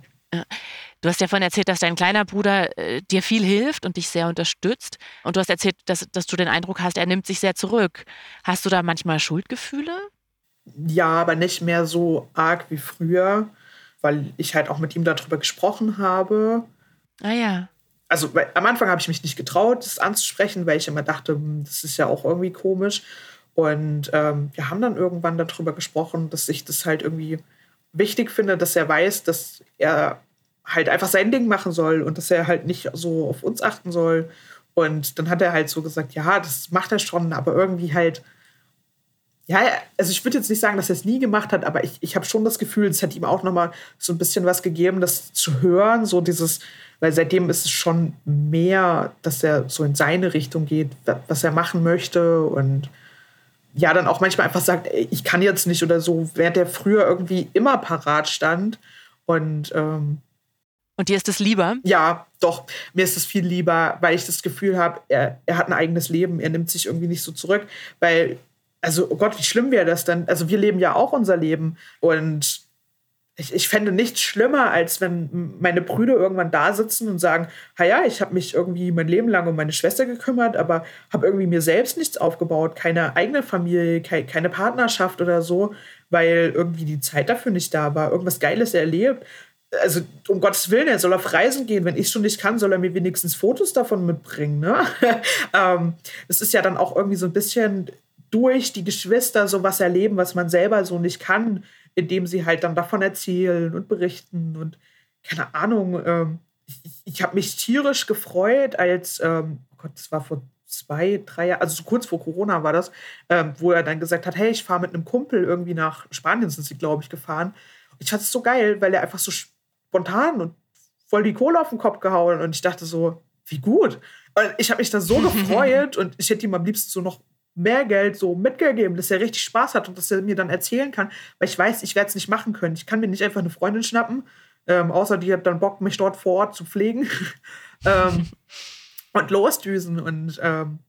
Du hast ja vorhin erzählt, dass dein kleiner Bruder äh, dir viel hilft und dich sehr unterstützt. Und du hast erzählt, dass, dass du den Eindruck hast, er nimmt sich sehr zurück. Hast du da manchmal Schuldgefühle? Ja, aber nicht mehr so arg wie früher, weil ich halt auch mit ihm darüber gesprochen habe. Ah ja. Also weil, am Anfang habe ich mich nicht getraut, das anzusprechen, weil ich immer dachte, hm, das ist ja auch irgendwie komisch. Und ähm, wir haben dann irgendwann darüber gesprochen, dass ich das halt irgendwie wichtig finde, dass er weiß, dass er halt einfach sein Ding machen soll und dass er halt nicht so auf uns achten soll. Und dann hat er halt so gesagt, ja, das macht er schon, aber irgendwie halt, ja, also ich würde jetzt nicht sagen, dass er es nie gemacht hat, aber ich, ich habe schon das Gefühl, es hat ihm auch nochmal so ein bisschen was gegeben, das zu hören, so dieses, weil seitdem ist es schon mehr, dass er so in seine Richtung geht, was er machen möchte und ja, dann auch manchmal einfach sagt, ey, ich kann jetzt nicht oder so, während er früher irgendwie immer parat stand und ähm, und dir ist es lieber? Ja, doch. Mir ist es viel lieber, weil ich das Gefühl habe, er, er hat ein eigenes Leben. Er nimmt sich irgendwie nicht so zurück. Weil, also, oh Gott, wie schlimm wäre das dann? Also, wir leben ja auch unser Leben. Und ich, ich fände nichts schlimmer, als wenn meine Brüder irgendwann da sitzen und sagen, ja, ich habe mich irgendwie mein Leben lang um meine Schwester gekümmert, aber habe irgendwie mir selbst nichts aufgebaut, keine eigene Familie, keine, keine Partnerschaft oder so, weil irgendwie die Zeit dafür nicht da war, irgendwas Geiles erlebt. Also um Gottes Willen, er soll auf Reisen gehen. Wenn ich schon nicht kann, soll er mir wenigstens Fotos davon mitbringen. Ne? ähm, das ist ja dann auch irgendwie so ein bisschen durch die Geschwister so was erleben, was man selber so nicht kann indem sie halt dann davon erzählen und berichten und keine Ahnung. Ähm, ich, ich habe mich tierisch gefreut, als, ähm, oh Gott, das war vor zwei, drei Jahren, also so kurz vor Corona war das, ähm, wo er dann gesagt hat, hey, ich fahre mit einem Kumpel irgendwie nach Spanien, sind sie, glaube ich, gefahren. Ich fand es so geil, weil er einfach so spontan und voll die Kohle auf den Kopf gehauen. Und ich dachte so, wie gut. Und ich habe mich da so gefreut und ich hätte ihm am liebsten so noch mehr Geld so mitgegeben, dass er richtig Spaß hat und dass er mir dann erzählen kann, weil ich weiß, ich werde es nicht machen können. Ich kann mir nicht einfach eine Freundin schnappen, ähm, außer die hat dann Bock, mich dort vor Ort zu pflegen ähm, und losdüsen. Und ähm,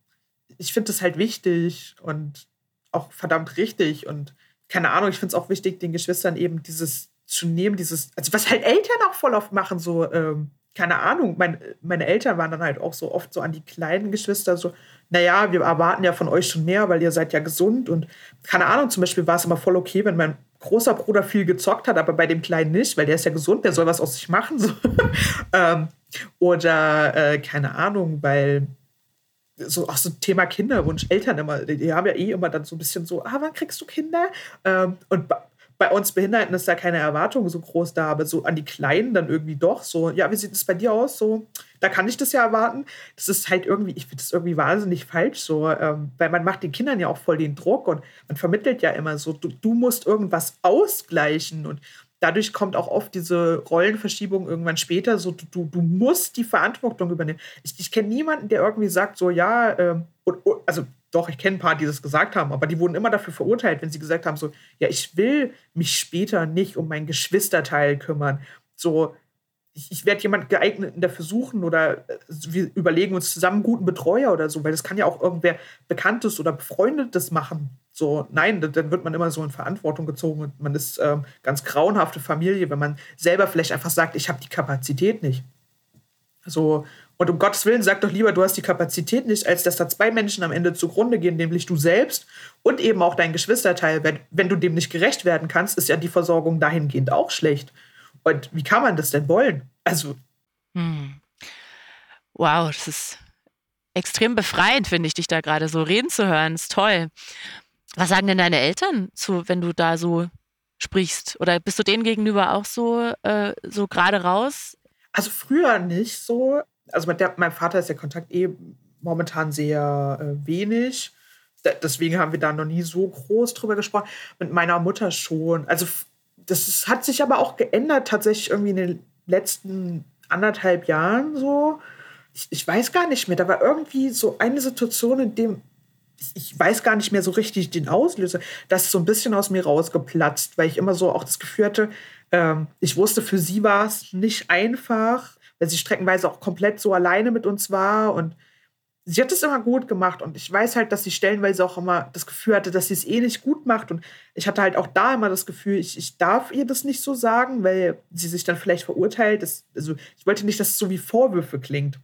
ich finde das halt wichtig und auch verdammt richtig. Und keine Ahnung, ich finde es auch wichtig, den Geschwistern eben dieses zu nehmen, dieses, also was halt Eltern auch voll oft machen, so, ähm, keine Ahnung, mein, meine Eltern waren dann halt auch so oft so an die kleinen Geschwister so, naja, wir erwarten ja von euch schon mehr, weil ihr seid ja gesund und keine Ahnung, zum Beispiel war es immer voll okay, wenn mein großer Bruder viel gezockt hat, aber bei dem Kleinen nicht, weil der ist ja gesund, der soll was aus sich machen. So. ähm, oder äh, keine Ahnung, weil so auch so Thema Kinderwunsch, Eltern immer, die haben ja eh immer dann so ein bisschen so, ah, wann kriegst du Kinder? Ähm, und bei uns Behinderten ist da keine Erwartung so groß da, aber so an die Kleinen dann irgendwie doch so, ja, wie sieht es bei dir aus? So, da kann ich das ja erwarten. Das ist halt irgendwie, ich finde das irgendwie wahnsinnig falsch so, ähm, weil man macht den Kindern ja auch voll den Druck und man vermittelt ja immer so, du, du musst irgendwas ausgleichen und dadurch kommt auch oft diese Rollenverschiebung irgendwann später, so du, du musst die Verantwortung übernehmen. Ich, ich kenne niemanden, der irgendwie sagt, so ja, ähm, und, also doch, ich kenne ein paar, die das gesagt haben, aber die wurden immer dafür verurteilt, wenn sie gesagt haben, so, ja, ich will mich später nicht um mein Geschwisterteil kümmern. So, ich, ich werde jemand geeignet dafür suchen oder äh, wir überlegen uns zusammen guten Betreuer oder so, weil das kann ja auch irgendwer Bekanntes oder Befreundetes machen. So, nein, dann wird man immer so in Verantwortung gezogen und man ist ähm, ganz grauenhafte Familie, wenn man selber vielleicht einfach sagt, ich habe die Kapazität nicht. So, und um Gottes Willen, sag doch lieber, du hast die Kapazität nicht, als dass da zwei Menschen am Ende zugrunde gehen, nämlich du selbst und eben auch dein Geschwisterteil. Wenn, wenn du dem nicht gerecht werden kannst, ist ja die Versorgung dahingehend auch schlecht. Und wie kann man das denn wollen? Also. Hm. Wow, das ist extrem befreiend, finde ich, dich da gerade so reden zu hören. Das ist toll. Was sagen denn deine Eltern zu, wenn du da so sprichst? Oder bist du denen gegenüber auch so, äh, so gerade raus? Also früher nicht so also mit der, meinem Vater ist der Kontakt eh momentan sehr äh, wenig. Da, deswegen haben wir da noch nie so groß drüber gesprochen. Mit meiner Mutter schon. Also das ist, hat sich aber auch geändert tatsächlich irgendwie in den letzten anderthalb Jahren so. Ich, ich weiß gar nicht mehr. Da war irgendwie so eine Situation, in dem ich weiß gar nicht mehr so richtig den Auslöser. Das ist so ein bisschen aus mir rausgeplatzt, weil ich immer so auch das Gefühl hatte, ähm, ich wusste, für sie war es nicht einfach, weil sie streckenweise auch komplett so alleine mit uns war und sie hat es immer gut gemacht und ich weiß halt, dass sie stellenweise auch immer das Gefühl hatte, dass sie es eh nicht gut macht und ich hatte halt auch da immer das Gefühl, ich, ich darf ihr das nicht so sagen, weil sie sich dann vielleicht verurteilt. Das, also ich wollte nicht, dass es so wie Vorwürfe klingt.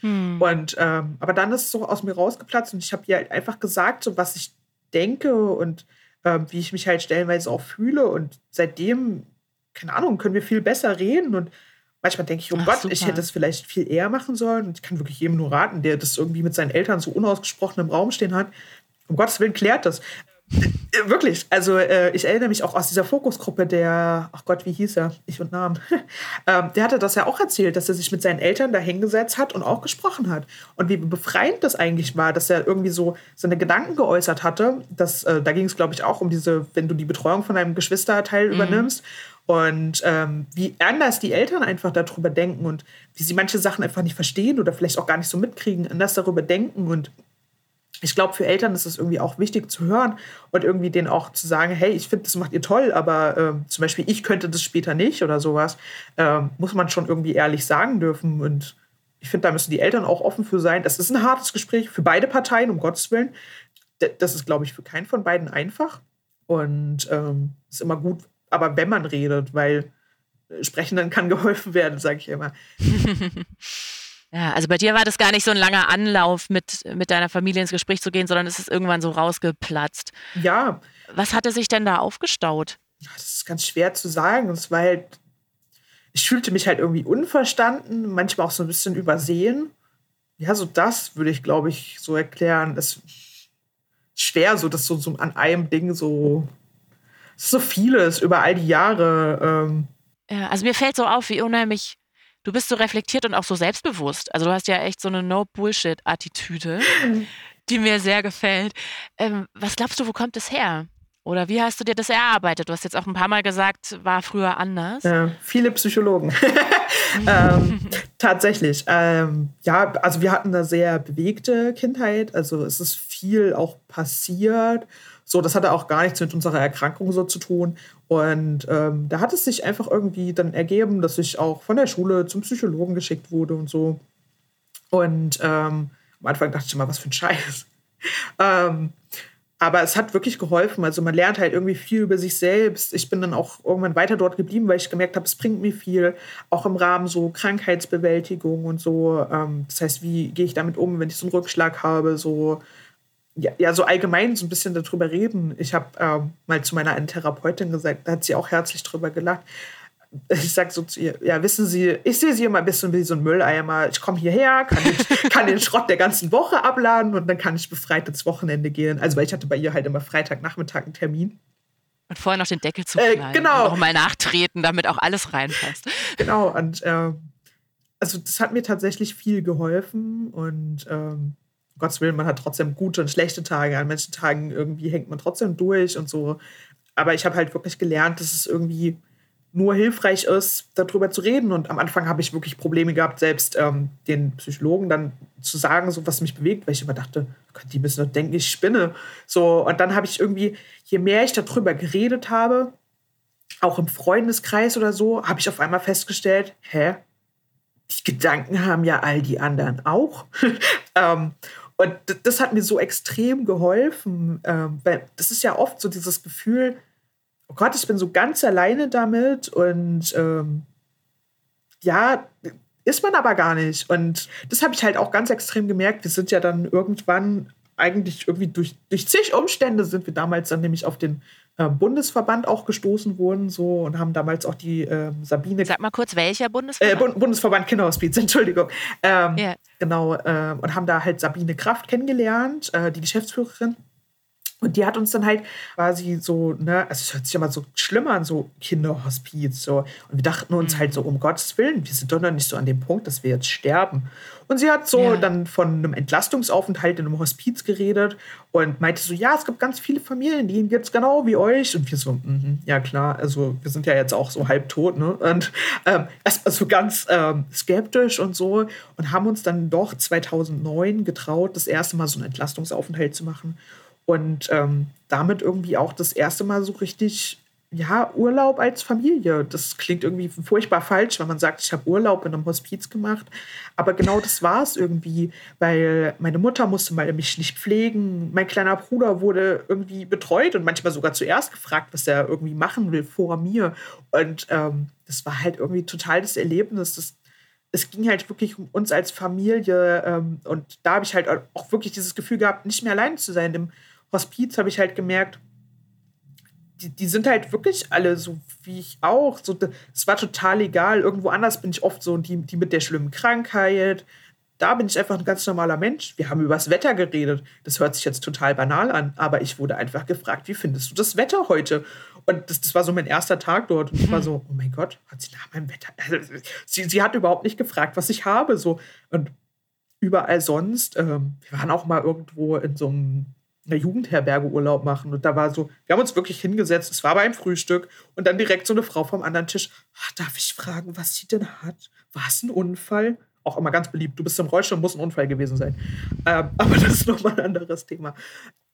Hm. Und ähm, aber dann ist es so aus mir rausgeplatzt und ich habe ihr halt einfach gesagt, so was ich denke und ähm, wie ich mich halt stellenweise auch fühle und seitdem keine Ahnung können wir viel besser reden und Manchmal denke ich, oh Ach, Gott, super. ich hätte es vielleicht viel eher machen sollen. Und ich kann wirklich jedem nur raten, der das irgendwie mit seinen Eltern so unausgesprochen im Raum stehen hat. Um Gottes Willen, klärt das. Äh, wirklich, also äh, ich erinnere mich auch aus dieser Fokusgruppe, der, ach Gott, wie hieß er? Ich und Namen. ähm, der hatte das ja auch erzählt, dass er sich mit seinen Eltern da hingesetzt hat und auch gesprochen hat. Und wie befreiend das eigentlich war, dass er irgendwie so seine Gedanken geäußert hatte. Dass, äh, da ging es, glaube ich, auch um diese, wenn du die Betreuung von deinem Geschwisterteil mhm. übernimmst und ähm, wie anders die Eltern einfach darüber denken und wie sie manche Sachen einfach nicht verstehen oder vielleicht auch gar nicht so mitkriegen, anders darüber denken. Und ich glaube, für Eltern ist es irgendwie auch wichtig zu hören und irgendwie denen auch zu sagen, hey, ich finde, das macht ihr toll, aber ähm, zum Beispiel ich könnte das später nicht oder sowas, ähm, muss man schon irgendwie ehrlich sagen dürfen. Und ich finde, da müssen die Eltern auch offen für sein. Das ist ein hartes Gespräch für beide Parteien, um Gottes Willen. Das ist, glaube ich, für keinen von beiden einfach. Und es ähm, ist immer gut, aber wenn man redet, weil äh, sprechen dann kann geholfen werden, sage ich immer. Ja, also bei dir war das gar nicht so ein langer Anlauf, mit, mit deiner Familie ins Gespräch zu gehen, sondern es ist irgendwann so rausgeplatzt. Ja. Was hatte sich denn da aufgestaut? Das ist ganz schwer zu sagen. Es war halt, ich fühlte mich halt irgendwie unverstanden, manchmal auch so ein bisschen übersehen. Ja, so das würde ich, glaube ich, so erklären. Es ist schwer, so das so, so an einem Ding so so vieles über all die Jahre. Ähm. Ja, also mir fällt so auf, wie unheimlich du bist so reflektiert und auch so selbstbewusst. Also du hast ja echt so eine No-Bullshit-Attitüde, die mir sehr gefällt. Ähm, was glaubst du, wo kommt es her? Oder wie hast du dir das erarbeitet? Du hast jetzt auch ein paar Mal gesagt, war früher anders. Ja, viele Psychologen. ähm, tatsächlich. Ähm, ja, also wir hatten eine sehr bewegte Kindheit. Also es ist viel auch passiert. So, das hatte auch gar nichts mit unserer Erkrankung so zu tun. Und ähm, da hat es sich einfach irgendwie dann ergeben, dass ich auch von der Schule zum Psychologen geschickt wurde und so. Und ähm, am Anfang dachte ich immer, was für ein Scheiß. ähm, aber es hat wirklich geholfen. Also man lernt halt irgendwie viel über sich selbst. Ich bin dann auch irgendwann weiter dort geblieben, weil ich gemerkt habe, es bringt mir viel, auch im Rahmen so Krankheitsbewältigung und so. Ähm, das heißt, wie gehe ich damit um, wenn ich so einen Rückschlag habe, so ja, ja, so allgemein so ein bisschen darüber reden. Ich habe ähm, mal zu meiner einen Therapeutin gesagt, da hat sie auch herzlich drüber gelacht ich sage so zu ihr, ja, wissen Sie, ich sehe Sie immer ein bisschen wie so ein Mülleimer. Ich komme hierher, kann den, kann den Schrott der ganzen Woche abladen und dann kann ich befreit ins Wochenende gehen. Also, weil ich hatte bei ihr halt immer Freitagnachmittag einen Termin. Und vorher noch den Deckel zu äh, genau. Und nochmal nachtreten, damit auch alles reinpasst. Genau, und äh, also das hat mir tatsächlich viel geholfen und ähm, Gottes Willen, man hat trotzdem gute und schlechte Tage. An manchen Tagen irgendwie hängt man trotzdem durch und so. Aber ich habe halt wirklich gelernt, dass es irgendwie nur hilfreich ist, darüber zu reden. Und am Anfang habe ich wirklich Probleme gehabt, selbst ähm, den Psychologen dann zu sagen, so was mich bewegt, weil ich immer dachte, die müssen doch denken, ich spinne. So, und dann habe ich irgendwie, je mehr ich darüber geredet habe, auch im Freundeskreis oder so, habe ich auf einmal festgestellt, hä? Die Gedanken haben ja all die anderen auch. ähm, und das hat mir so extrem geholfen, ähm, weil das ist ja oft so dieses Gefühl, oh Gott, ich bin so ganz alleine damit und ähm, ja, ist man aber gar nicht. Und das habe ich halt auch ganz extrem gemerkt. Wir sind ja dann irgendwann eigentlich irgendwie durch, durch zig Umstände sind wir damals dann nämlich auf den Bundesverband auch gestoßen worden so und haben damals auch die äh, Sabine. Sag mal kurz, welcher Bundesverband? Äh, Bund Bundesverband Kinderhospiz, Entschuldigung. Ähm, yeah. Genau, äh, und haben da halt Sabine Kraft kennengelernt, äh, die Geschäftsführerin. Und die hat uns dann halt quasi so, ne, also es hört sich immer so schlimm an, so Kinderhospiz, so. Und wir dachten uns halt so, mhm. um Gottes Willen, wir sind doch noch nicht so an dem Punkt, dass wir jetzt sterben. Und sie hat so ja. dann von einem Entlastungsaufenthalt in einem Hospiz geredet und meinte so, ja, es gibt ganz viele Familien, die jetzt genau wie euch. Und wir so, mm ja klar, also wir sind ja jetzt auch so halb tot, ne? Und ähm, erstmal so ganz ähm, skeptisch und so und haben uns dann doch 2009 getraut, das erste Mal so einen Entlastungsaufenthalt zu machen. Und ähm, damit irgendwie auch das erste Mal so richtig, ja, Urlaub als Familie. Das klingt irgendwie furchtbar falsch, wenn man sagt, ich habe Urlaub in einem Hospiz gemacht. Aber genau das war es irgendwie, weil meine Mutter musste mal mich nicht pflegen. Mein kleiner Bruder wurde irgendwie betreut und manchmal sogar zuerst gefragt, was er irgendwie machen will vor mir. Und ähm, das war halt irgendwie total das Erlebnis, das es ging halt wirklich um uns als Familie ähm, und da habe ich halt auch wirklich dieses Gefühl gehabt, nicht mehr allein zu sein. Im Hospiz habe ich halt gemerkt, die, die, sind halt wirklich alle so wie ich auch. So, es war total egal. Irgendwo anders bin ich oft so die, die mit der schlimmen Krankheit. Da bin ich einfach ein ganz normaler Mensch. Wir haben über das Wetter geredet. Das hört sich jetzt total banal an, aber ich wurde einfach gefragt, wie findest du das Wetter heute? Und das, das war so mein erster Tag dort. Und ich war so, oh mein Gott, hat sie nach meinem Wetter. Also, sie, sie hat überhaupt nicht gefragt, was ich habe. So. Und überall sonst, ähm, wir waren auch mal irgendwo in so einem einer Jugendherberge Urlaub machen. Und da war so, wir haben uns wirklich hingesetzt, es war beim Frühstück und dann direkt so eine Frau vom anderen Tisch. Ach, darf ich fragen, was sie denn hat? War es ein Unfall? Auch immer ganz beliebt. Du bist im Rollstuhl, muss ein Unfall gewesen sein. Ähm, aber das ist nochmal ein anderes Thema.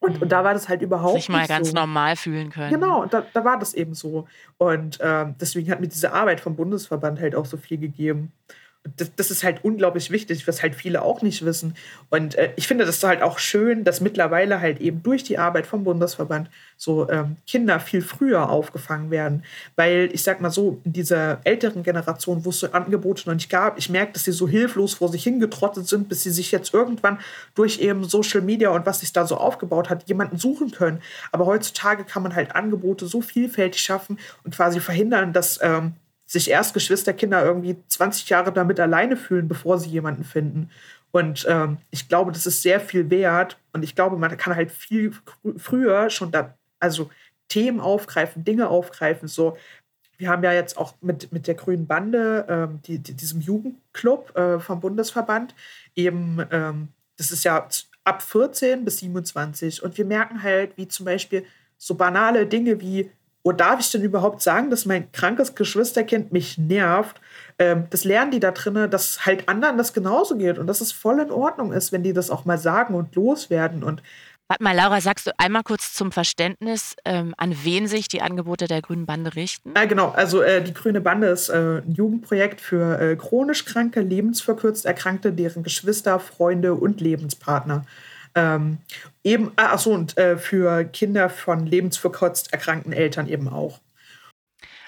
Und, und da war das halt überhaupt Sich mal ganz so. normal fühlen können. Genau, da, da war das eben so. Und ähm, deswegen hat mir diese Arbeit vom Bundesverband halt auch so viel gegeben das, das, ist halt unglaublich wichtig, was halt viele auch nicht wissen. Und äh, ich finde das halt auch schön, dass mittlerweile halt eben durch die Arbeit vom Bundesverband so ähm, Kinder viel früher aufgefangen werden. Weil ich sag mal so, in dieser älteren Generation, wo es so Angebote noch nicht gab, ich merke, dass sie so hilflos vor sich hingetrottet sind, bis sie sich jetzt irgendwann durch eben Social Media und was sich da so aufgebaut hat, jemanden suchen können. Aber heutzutage kann man halt Angebote so vielfältig schaffen und quasi verhindern, dass ähm, sich erst Geschwisterkinder irgendwie 20 Jahre damit alleine fühlen, bevor sie jemanden finden. Und ähm, ich glaube, das ist sehr viel wert. Und ich glaube, man kann halt viel früher schon da, also Themen aufgreifen, Dinge aufgreifen. So, wir haben ja jetzt auch mit, mit der Grünen Bande, ähm, die, die, diesem Jugendclub äh, vom Bundesverband, eben, ähm, das ist ja ab 14 bis 27. Und wir merken halt, wie zum Beispiel so banale Dinge wie, oh, darf ich denn überhaupt sagen, dass mein krankes Geschwisterkind mich nervt? Ähm, das lernen die da drinnen, dass halt anderen das genauso geht und dass es voll in Ordnung ist, wenn die das auch mal sagen und loswerden. Und Warte mal, Laura, sagst du einmal kurz zum Verständnis, ähm, an wen sich die Angebote der Grünen Bande richten? Ja, genau. Also äh, die Grüne Bande ist äh, ein Jugendprojekt für äh, chronisch Kranke, lebensverkürzt Erkrankte, deren Geschwister, Freunde und Lebenspartner. Ähm, eben, ah, achso, und äh, für Kinder von lebensverkürzt erkrankten Eltern eben auch.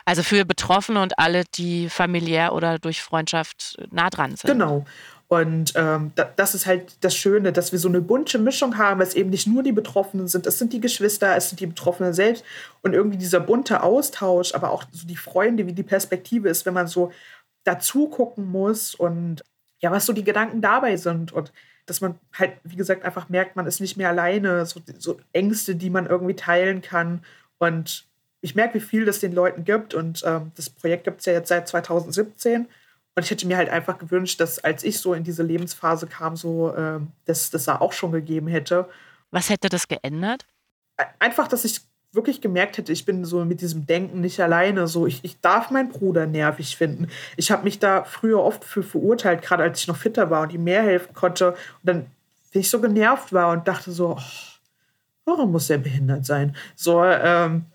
Also für Betroffene und alle, die familiär oder durch Freundschaft nah dran sind. Genau. Und ähm, da, das ist halt das Schöne, dass wir so eine bunte Mischung haben, es eben nicht nur die Betroffenen sind, es sind die Geschwister, es sind die Betroffenen selbst und irgendwie dieser bunte Austausch, aber auch so die Freunde, wie die Perspektive ist, wenn man so dazu gucken muss und ja, was so die Gedanken dabei sind und dass man halt, wie gesagt, einfach merkt, man ist nicht mehr alleine, so, so Ängste, die man irgendwie teilen kann und ich merke, wie viel das den Leuten gibt und ähm, das Projekt gibt es ja jetzt seit 2017 und ich hätte mir halt einfach gewünscht, dass als ich so in diese Lebensphase kam, so äh, dass das da auch schon gegeben hätte. Was hätte das geändert? Einfach, dass ich wirklich gemerkt hätte, ich bin so mit diesem Denken nicht alleine. So, ich, ich darf meinen Bruder nervig finden. Ich habe mich da früher oft für verurteilt, gerade als ich noch fitter war und ihm mehr helfen konnte. Und dann, wenn ich so genervt war und dachte so, oh, warum muss er behindert sein? So, ähm,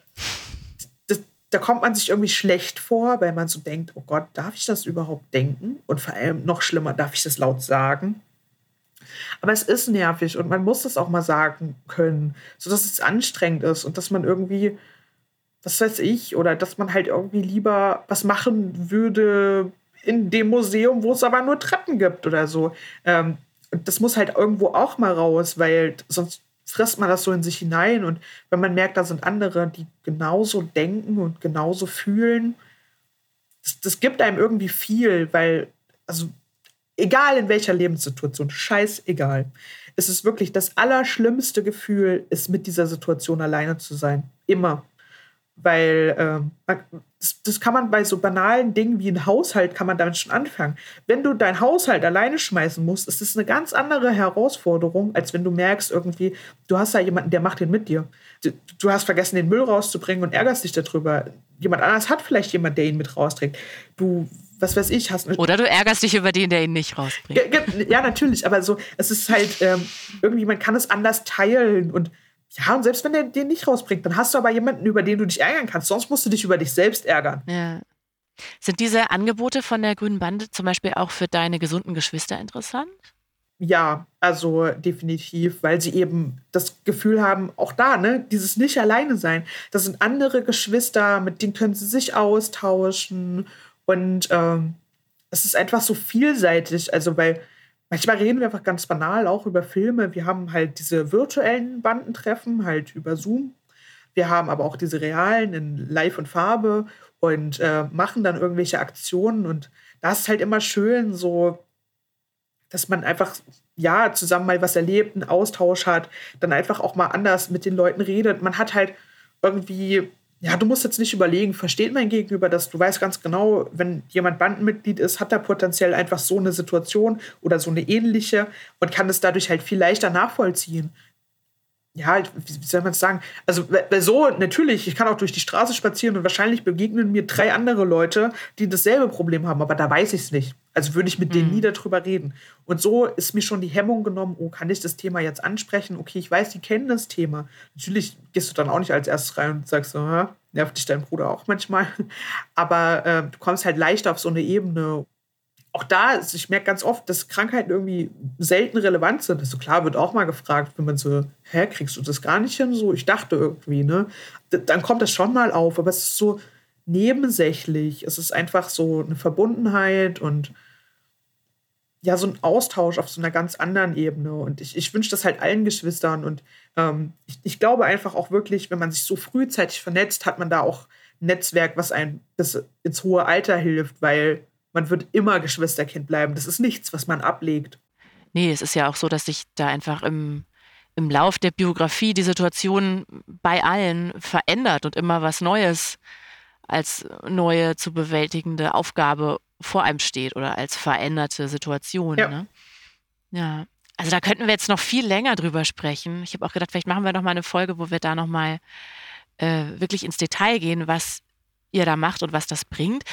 da kommt man sich irgendwie schlecht vor, weil man so denkt, oh Gott, darf ich das überhaupt denken? Und vor allem noch schlimmer, darf ich das laut sagen? Aber es ist nervig und man muss das auch mal sagen können, sodass es anstrengend ist und dass man irgendwie, was weiß ich, oder dass man halt irgendwie lieber was machen würde in dem Museum, wo es aber nur Treppen gibt oder so. Ähm, das muss halt irgendwo auch mal raus, weil sonst frisst man das so in sich hinein. Und wenn man merkt, da sind andere, die genauso denken und genauso fühlen, das, das gibt einem irgendwie viel, weil, also egal in welcher Lebenssituation, scheißegal. Es ist wirklich das allerschlimmste Gefühl, ist mit dieser Situation alleine zu sein. Immer. Weil ähm, das, das, kann man bei so banalen Dingen wie ein Haushalt, kann man damit schon anfangen. Wenn du deinen Haushalt alleine schmeißen musst, ist das eine ganz andere Herausforderung, als wenn du merkst irgendwie, du hast da jemanden, der macht den mit dir. Du, du hast vergessen, den Müll rauszubringen und ärgerst dich darüber. Jemand anders hat vielleicht jemand, der ihn mit rausträgt. Du was weiß ich, hast. Oder du ärgerst dich über den, der ihn nicht rausbringt. Ja, natürlich, aber so, es ist halt ähm, irgendwie, man kann es anders teilen und ja, und selbst wenn der den nicht rausbringt, dann hast du aber jemanden, über den du dich ärgern kannst. Sonst musst du dich über dich selbst ärgern. Ja. Sind diese Angebote von der Grünen Bande zum Beispiel auch für deine gesunden Geschwister interessant? Ja, also definitiv, weil sie eben das Gefühl haben, auch da, ne, dieses nicht alleine sein. Das sind andere Geschwister, mit denen können sie sich austauschen. Und ähm, es ist einfach so vielseitig. Also, weil Manchmal reden wir einfach ganz banal auch über Filme. Wir haben halt diese virtuellen Bandentreffen, halt über Zoom. Wir haben aber auch diese realen in Live und Farbe und äh, machen dann irgendwelche Aktionen. Und da ist halt immer schön, so, dass man einfach, ja, zusammen mal was erlebt, einen Austausch hat, dann einfach auch mal anders mit den Leuten redet. Man hat halt irgendwie ja, du musst jetzt nicht überlegen, versteht mein Gegenüber das? Du weißt ganz genau, wenn jemand Bandenmitglied ist, hat er potenziell einfach so eine Situation oder so eine ähnliche und kann es dadurch halt viel leichter nachvollziehen ja, wie soll man es sagen? Also so, natürlich, ich kann auch durch die Straße spazieren und wahrscheinlich begegnen mir drei andere Leute, die dasselbe Problem haben, aber da weiß ich es nicht. Also würde ich mit mhm. denen nie darüber reden. Und so ist mir schon die Hemmung genommen, oh, kann ich das Thema jetzt ansprechen? Okay, ich weiß, die kennen das Thema. Natürlich gehst du dann auch nicht als erstes rein und sagst so, nervt dich dein Bruder auch manchmal. Aber äh, du kommst halt leicht auf so eine Ebene, auch da, ich merke ganz oft, dass Krankheiten irgendwie selten relevant sind. Also klar wird auch mal gefragt, wenn man so, hä, kriegst du das gar nicht hin? So, ich dachte irgendwie, ne? Dann kommt das schon mal auf, aber es ist so nebensächlich. Es ist einfach so eine Verbundenheit und ja, so ein Austausch auf so einer ganz anderen Ebene. Und ich, ich wünsche das halt allen Geschwistern. Und ähm, ich, ich glaube einfach auch wirklich, wenn man sich so frühzeitig vernetzt, hat man da auch ein Netzwerk, was einem bis ins hohe Alter hilft, weil man wird immer Geschwisterkind bleiben. Das ist nichts, was man ablegt. Nee, es ist ja auch so, dass sich da einfach im, im Lauf der Biografie die Situation bei allen verändert und immer was Neues als neue zu bewältigende Aufgabe vor einem steht oder als veränderte Situation. Ja. Ne? ja. Also da könnten wir jetzt noch viel länger drüber sprechen. Ich habe auch gedacht, vielleicht machen wir noch mal eine Folge, wo wir da noch mal äh, wirklich ins Detail gehen, was ihr da macht und was das bringt.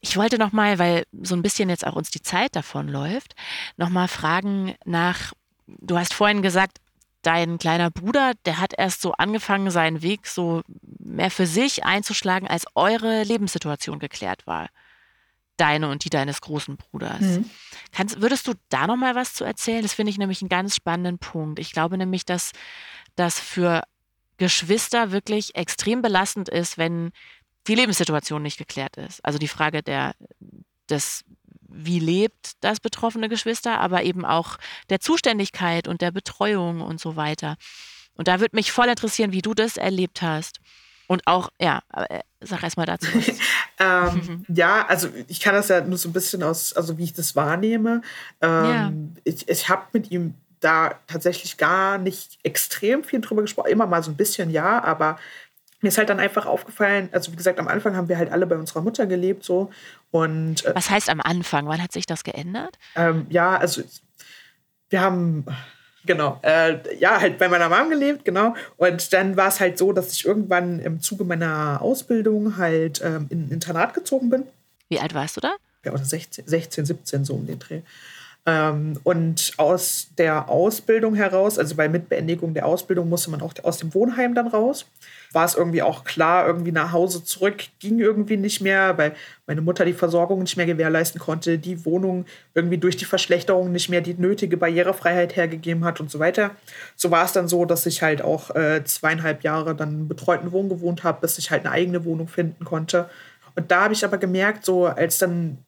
Ich wollte noch mal, weil so ein bisschen jetzt auch uns die Zeit davon läuft, noch mal fragen nach. Du hast vorhin gesagt, dein kleiner Bruder, der hat erst so angefangen, seinen Weg so mehr für sich einzuschlagen, als eure Lebenssituation geklärt war. Deine und die deines großen Bruders. Mhm. Kannst, würdest du da noch mal was zu erzählen? Das finde ich nämlich einen ganz spannenden Punkt. Ich glaube nämlich, dass das für Geschwister wirklich extrem belastend ist, wenn die Lebenssituation nicht geklärt ist. Also die Frage der, des wie lebt das betroffene Geschwister, aber eben auch der Zuständigkeit und der Betreuung und so weiter. Und da würde mich voll interessieren, wie du das erlebt hast. Und auch, ja, äh, sag erst mal dazu. ähm, ja, also ich kann das ja nur so ein bisschen aus, also wie ich das wahrnehme. Ähm, ja. Ich, ich habe mit ihm da tatsächlich gar nicht extrem viel drüber gesprochen. Immer mal so ein bisschen, ja, aber mir ist halt dann einfach aufgefallen, also wie gesagt, am Anfang haben wir halt alle bei unserer Mutter gelebt so und äh, Was heißt am Anfang? Wann hat sich das geändert? Ähm, ja, also wir haben genau, äh, ja, halt bei meiner Mom gelebt, genau. Und dann war es halt so, dass ich irgendwann im Zuge meiner Ausbildung halt ähm, in ein Internat gezogen bin. Wie alt warst du da? Ja, oder 16, 16 17 so um den Dreh. Ähm, und aus der Ausbildung heraus, also bei Mitbeendigung der Ausbildung, musste man auch aus dem Wohnheim dann raus. War es irgendwie auch klar, irgendwie nach Hause zurück ging irgendwie nicht mehr, weil meine Mutter die Versorgung nicht mehr gewährleisten konnte, die Wohnung irgendwie durch die Verschlechterung nicht mehr die nötige Barrierefreiheit hergegeben hat und so weiter. So war es dann so, dass ich halt auch äh, zweieinhalb Jahre dann im betreuten Wohn gewohnt habe, bis ich halt eine eigene Wohnung finden konnte. Und da habe ich aber gemerkt, so als dann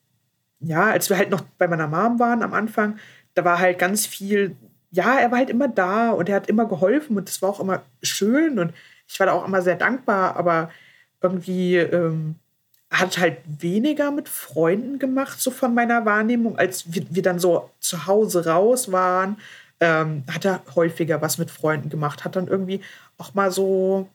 ja, als wir halt noch bei meiner Mom waren am Anfang, da war halt ganz viel, ja, er war halt immer da und er hat immer geholfen und das war auch immer schön und ich war da auch immer sehr dankbar, aber irgendwie ähm, hat halt weniger mit Freunden gemacht, so von meiner Wahrnehmung, als wir, wir dann so zu Hause raus waren, ähm, hat er häufiger was mit Freunden gemacht, hat dann irgendwie auch mal so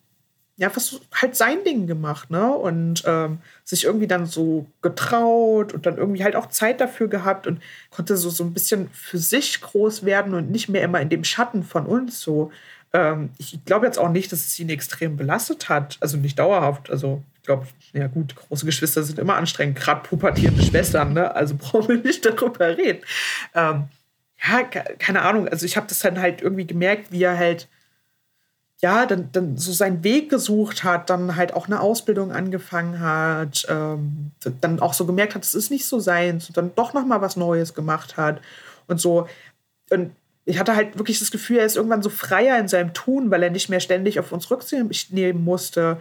ja, was halt sein Ding gemacht, ne? Und ähm, sich irgendwie dann so getraut und dann irgendwie halt auch Zeit dafür gehabt und konnte so, so ein bisschen für sich groß werden und nicht mehr immer in dem Schatten von uns so. Ähm, ich glaube jetzt auch nicht, dass es ihn extrem belastet hat, also nicht dauerhaft. Also ich glaube, ja gut, große Geschwister sind immer anstrengend, gerade pubertierende Schwestern, ne? Also brauchen wir nicht darüber reden. Ähm, ja, keine Ahnung. Also ich habe das dann halt irgendwie gemerkt, wie er halt ja, dann, dann so seinen Weg gesucht hat, dann halt auch eine Ausbildung angefangen hat, ähm, dann auch so gemerkt hat, es ist nicht so seins und dann doch noch mal was Neues gemacht hat und so. Und ich hatte halt wirklich das Gefühl, er ist irgendwann so freier in seinem Tun, weil er nicht mehr ständig auf uns Rücksicht nehmen musste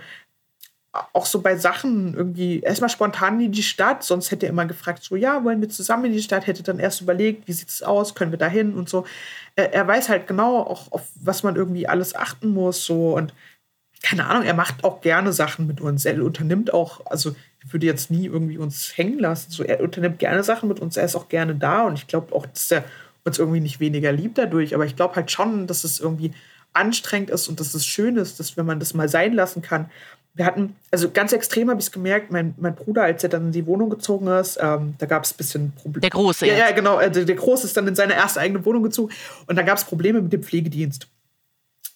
auch so bei Sachen irgendwie erstmal spontan in die Stadt, sonst hätte er immer gefragt, so ja, wollen wir zusammen in die Stadt, hätte dann erst überlegt, wie sieht es aus, können wir da hin und so. Er, er, weiß halt genau auch, auf was man irgendwie alles achten muss, so und keine Ahnung, er macht auch gerne Sachen mit uns. Er unternimmt auch, also er würde jetzt nie irgendwie uns hängen lassen. So, er unternimmt gerne Sachen mit uns, er ist auch gerne da und ich glaube auch, dass er uns irgendwie nicht weniger liebt dadurch, aber ich glaube halt schon, dass es irgendwie anstrengend ist und dass es schön ist, dass wenn man das mal sein lassen kann, wir hatten, also ganz extrem habe ich es gemerkt, mein, mein Bruder, als er dann in die Wohnung gezogen ist, ähm, da gab es ein bisschen Probleme. Der Große, ja. Ja, genau. Also der Große ist dann in seine erste eigene Wohnung gezogen und da gab es Probleme mit dem Pflegedienst.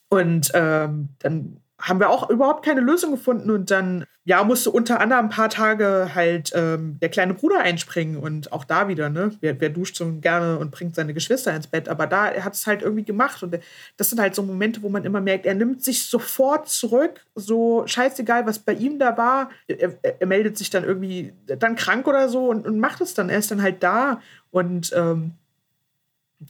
Und ähm, dann haben wir auch überhaupt keine Lösung gefunden. Und dann ja musste unter anderem ein paar Tage halt ähm, der kleine Bruder einspringen und auch da wieder ne? Wer, wer, duscht so gerne und bringt seine Geschwister ins Bett? Aber da hat es halt irgendwie gemacht. Und das sind halt so Momente wo man immer merkt er nimmt sich sofort zurück. So scheißegal was bei ihm da war. Er, er meldet sich dann irgendwie dann krank oder so und, und, macht es dann. Er ist dann halt da. Und ähm,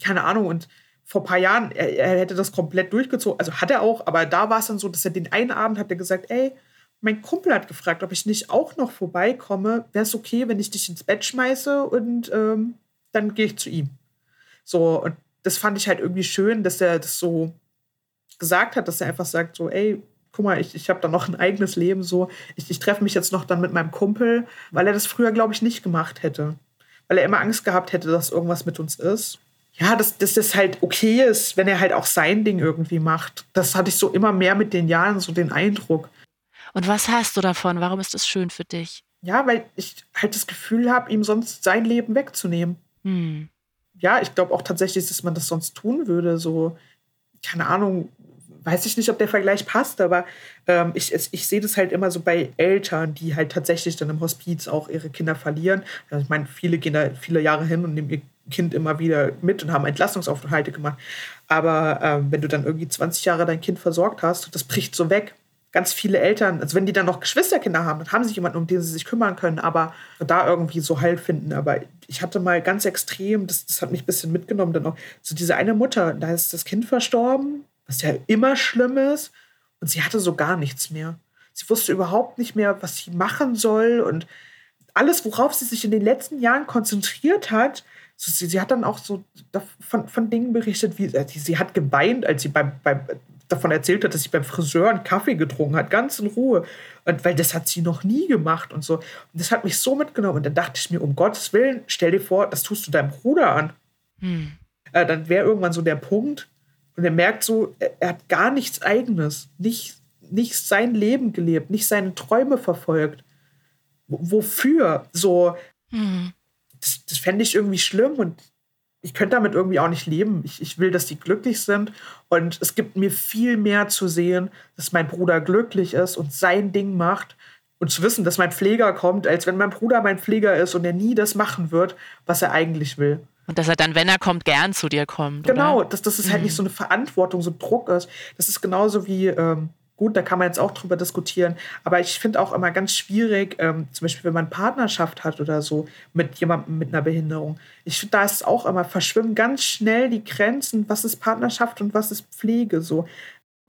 keine Ahnung. Und vor ein paar Jahren, er, er, hätte das komplett durchgezogen. Also hat er auch, aber da war es dann so, dass er den einen Abend hat er gesagt, ey, mein Kumpel hat gefragt, ob ich nicht auch noch vorbeikomme. Wäre es okay, wenn ich dich ins Bett schmeiße und ähm, dann gehe ich zu ihm. So, und das fand ich halt irgendwie schön, dass er das so gesagt hat, dass er einfach sagt, so, ey, guck mal, ich, ich habe da noch ein eigenes Leben, so, ich, ich treffe mich jetzt noch dann mit meinem Kumpel, weil er das früher, glaube ich, nicht gemacht hätte. Weil er immer Angst gehabt hätte, dass irgendwas mit uns ist ja, dass, dass das halt okay ist, wenn er halt auch sein Ding irgendwie macht. Das hatte ich so immer mehr mit den Jahren, so den Eindruck. Und was hast du davon? Warum ist das schön für dich? Ja, weil ich halt das Gefühl habe, ihm sonst sein Leben wegzunehmen. Hm. ja, ich glaube auch tatsächlich, dass man das sonst tun würde. So, keine Ahnung, weiß ich nicht, ob der Vergleich passt, aber ähm, ich, ich sehe das halt immer so bei Eltern, die halt tatsächlich dann im Hospiz auch ihre Kinder verlieren. Also ich meine, viele gehen da viele Jahre hin und nehmen ihr Kind immer wieder mit und haben Entlassungsaufenthalte gemacht. Aber ähm, wenn du dann irgendwie 20 Jahre dein Kind versorgt hast, das bricht so weg. Ganz viele Eltern, also wenn die dann noch Geschwisterkinder haben, dann haben sie jemanden, um den sie sich kümmern können, aber da irgendwie so Halt finden. Aber ich hatte mal ganz extrem, das, das hat mich ein bisschen mitgenommen, dann auch so diese eine Mutter, da ist das Kind verstorben was ja immer schlimm ist. Und sie hatte so gar nichts mehr. Sie wusste überhaupt nicht mehr, was sie machen soll. Und alles, worauf sie sich in den letzten Jahren konzentriert hat, so, sie, sie, hat dann auch so von, von Dingen berichtet, wie äh, sie hat geweint, als sie beim, beim, davon erzählt hat, dass sie beim Friseur einen Kaffee getrunken hat, ganz in Ruhe. Und weil das hat sie noch nie gemacht und so. Und das hat mich so mitgenommen. Und dann dachte ich mir, um Gottes Willen, stell dir vor, das tust du deinem Bruder an. Hm. Äh, dann wäre irgendwann so der Punkt, und er merkt so, er, er hat gar nichts Eigenes, nicht, nicht sein Leben gelebt, nicht seine Träume verfolgt. W wofür? So, mhm. Das, das fände ich irgendwie schlimm und ich könnte damit irgendwie auch nicht leben. Ich, ich will, dass die glücklich sind. Und es gibt mir viel mehr zu sehen, dass mein Bruder glücklich ist und sein Ding macht. Und zu wissen, dass mein Pfleger kommt, als wenn mein Bruder mein Pfleger ist und er nie das machen wird, was er eigentlich will. Und dass er dann, wenn er kommt, gern zu dir kommt. Genau, oder? dass, dass es halt nicht mhm. so eine Verantwortung, so ein Druck ist. Das ist genauso wie, ähm, gut, da kann man jetzt auch drüber diskutieren, aber ich finde auch immer ganz schwierig, ähm, zum Beispiel, wenn man Partnerschaft hat oder so mit jemandem mit einer Behinderung. Ich finde, da ist es auch immer, verschwimmen ganz schnell die Grenzen, was ist Partnerschaft und was ist Pflege so.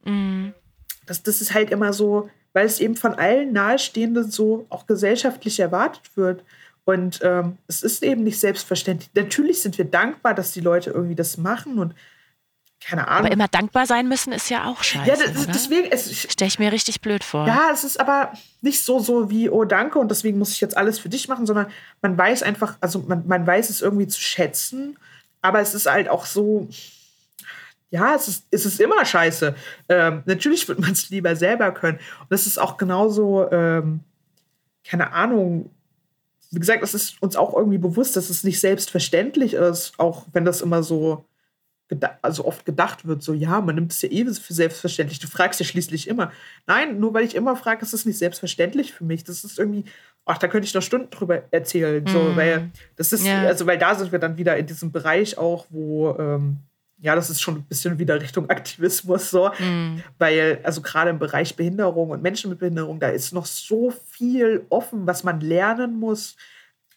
Mhm. Das, das ist halt immer so, weil es eben von allen Nahestehenden so auch gesellschaftlich erwartet wird. Und ähm, es ist eben nicht selbstverständlich. Natürlich sind wir dankbar, dass die Leute irgendwie das machen und keine Ahnung. Aber immer dankbar sein müssen ist ja auch scheiße. Ja, das, deswegen. Stelle ich mir richtig blöd vor. Ja, es ist aber nicht so, so wie, oh, danke und deswegen muss ich jetzt alles für dich machen, sondern man weiß einfach, also man, man weiß es irgendwie zu schätzen, aber es ist halt auch so, ja, es ist, es ist immer scheiße. Ähm, natürlich würde man es lieber selber können. Und es ist auch genauso, ähm, keine Ahnung, wie gesagt, es ist uns auch irgendwie bewusst, dass es nicht selbstverständlich ist, auch wenn das immer so also oft gedacht wird, so ja, man nimmt es ja eh für selbstverständlich. Du fragst ja schließlich immer. Nein, nur weil ich immer frage, ist es nicht selbstverständlich für mich. Das ist irgendwie, ach, da könnte ich noch Stunden drüber erzählen. So, mm. weil das ist, ja. also weil da sind wir dann wieder in diesem Bereich auch, wo ähm, ja, das ist schon ein bisschen wieder Richtung Aktivismus so, mm. weil also gerade im Bereich Behinderung und Menschen mit Behinderung, da ist noch so viel offen, was man lernen muss,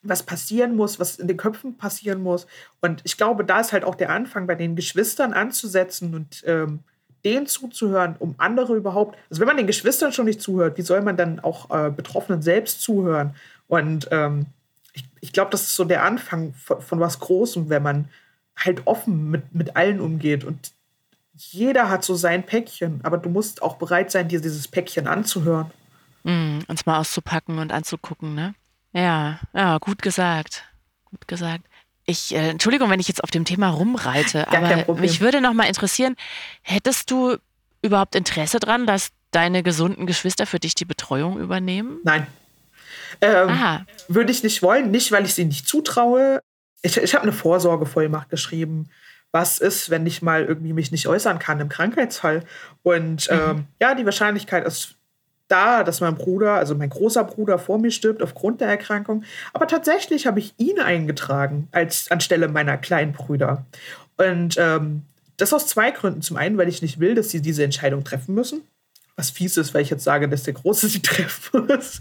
was passieren muss, was in den Köpfen passieren muss. Und ich glaube, da ist halt auch der Anfang bei den Geschwistern anzusetzen und ähm, denen zuzuhören, um andere überhaupt, also wenn man den Geschwistern schon nicht zuhört, wie soll man dann auch äh, Betroffenen selbst zuhören? Und ähm, ich, ich glaube, das ist so der Anfang von, von was Großem, wenn man halt offen mit, mit allen umgeht. Und jeder hat so sein Päckchen, aber du musst auch bereit sein, dir dieses Päckchen anzuhören. Mm, uns mal auszupacken und anzugucken, ne? Ja, ja, gut gesagt. Gut gesagt. Ich, äh, Entschuldigung, wenn ich jetzt auf dem Thema rumreite, Gar aber mich würde noch mal interessieren, hättest du überhaupt Interesse daran, dass deine gesunden Geschwister für dich die Betreuung übernehmen? Nein. Ähm, würde ich nicht wollen, nicht weil ich sie nicht zutraue, ich, ich habe eine Vorsorgevollmacht geschrieben. Was ist, wenn ich mal irgendwie mich nicht äußern kann im Krankheitsfall? Und mhm. ähm, ja, die Wahrscheinlichkeit ist da, dass mein Bruder, also mein großer Bruder vor mir stirbt aufgrund der Erkrankung. Aber tatsächlich habe ich ihn eingetragen als anstelle meiner kleinen Brüder. Und ähm, das aus zwei Gründen. Zum einen, weil ich nicht will, dass sie diese Entscheidung treffen müssen was fies ist, weil ich jetzt sage, dass der Große sie treffen muss.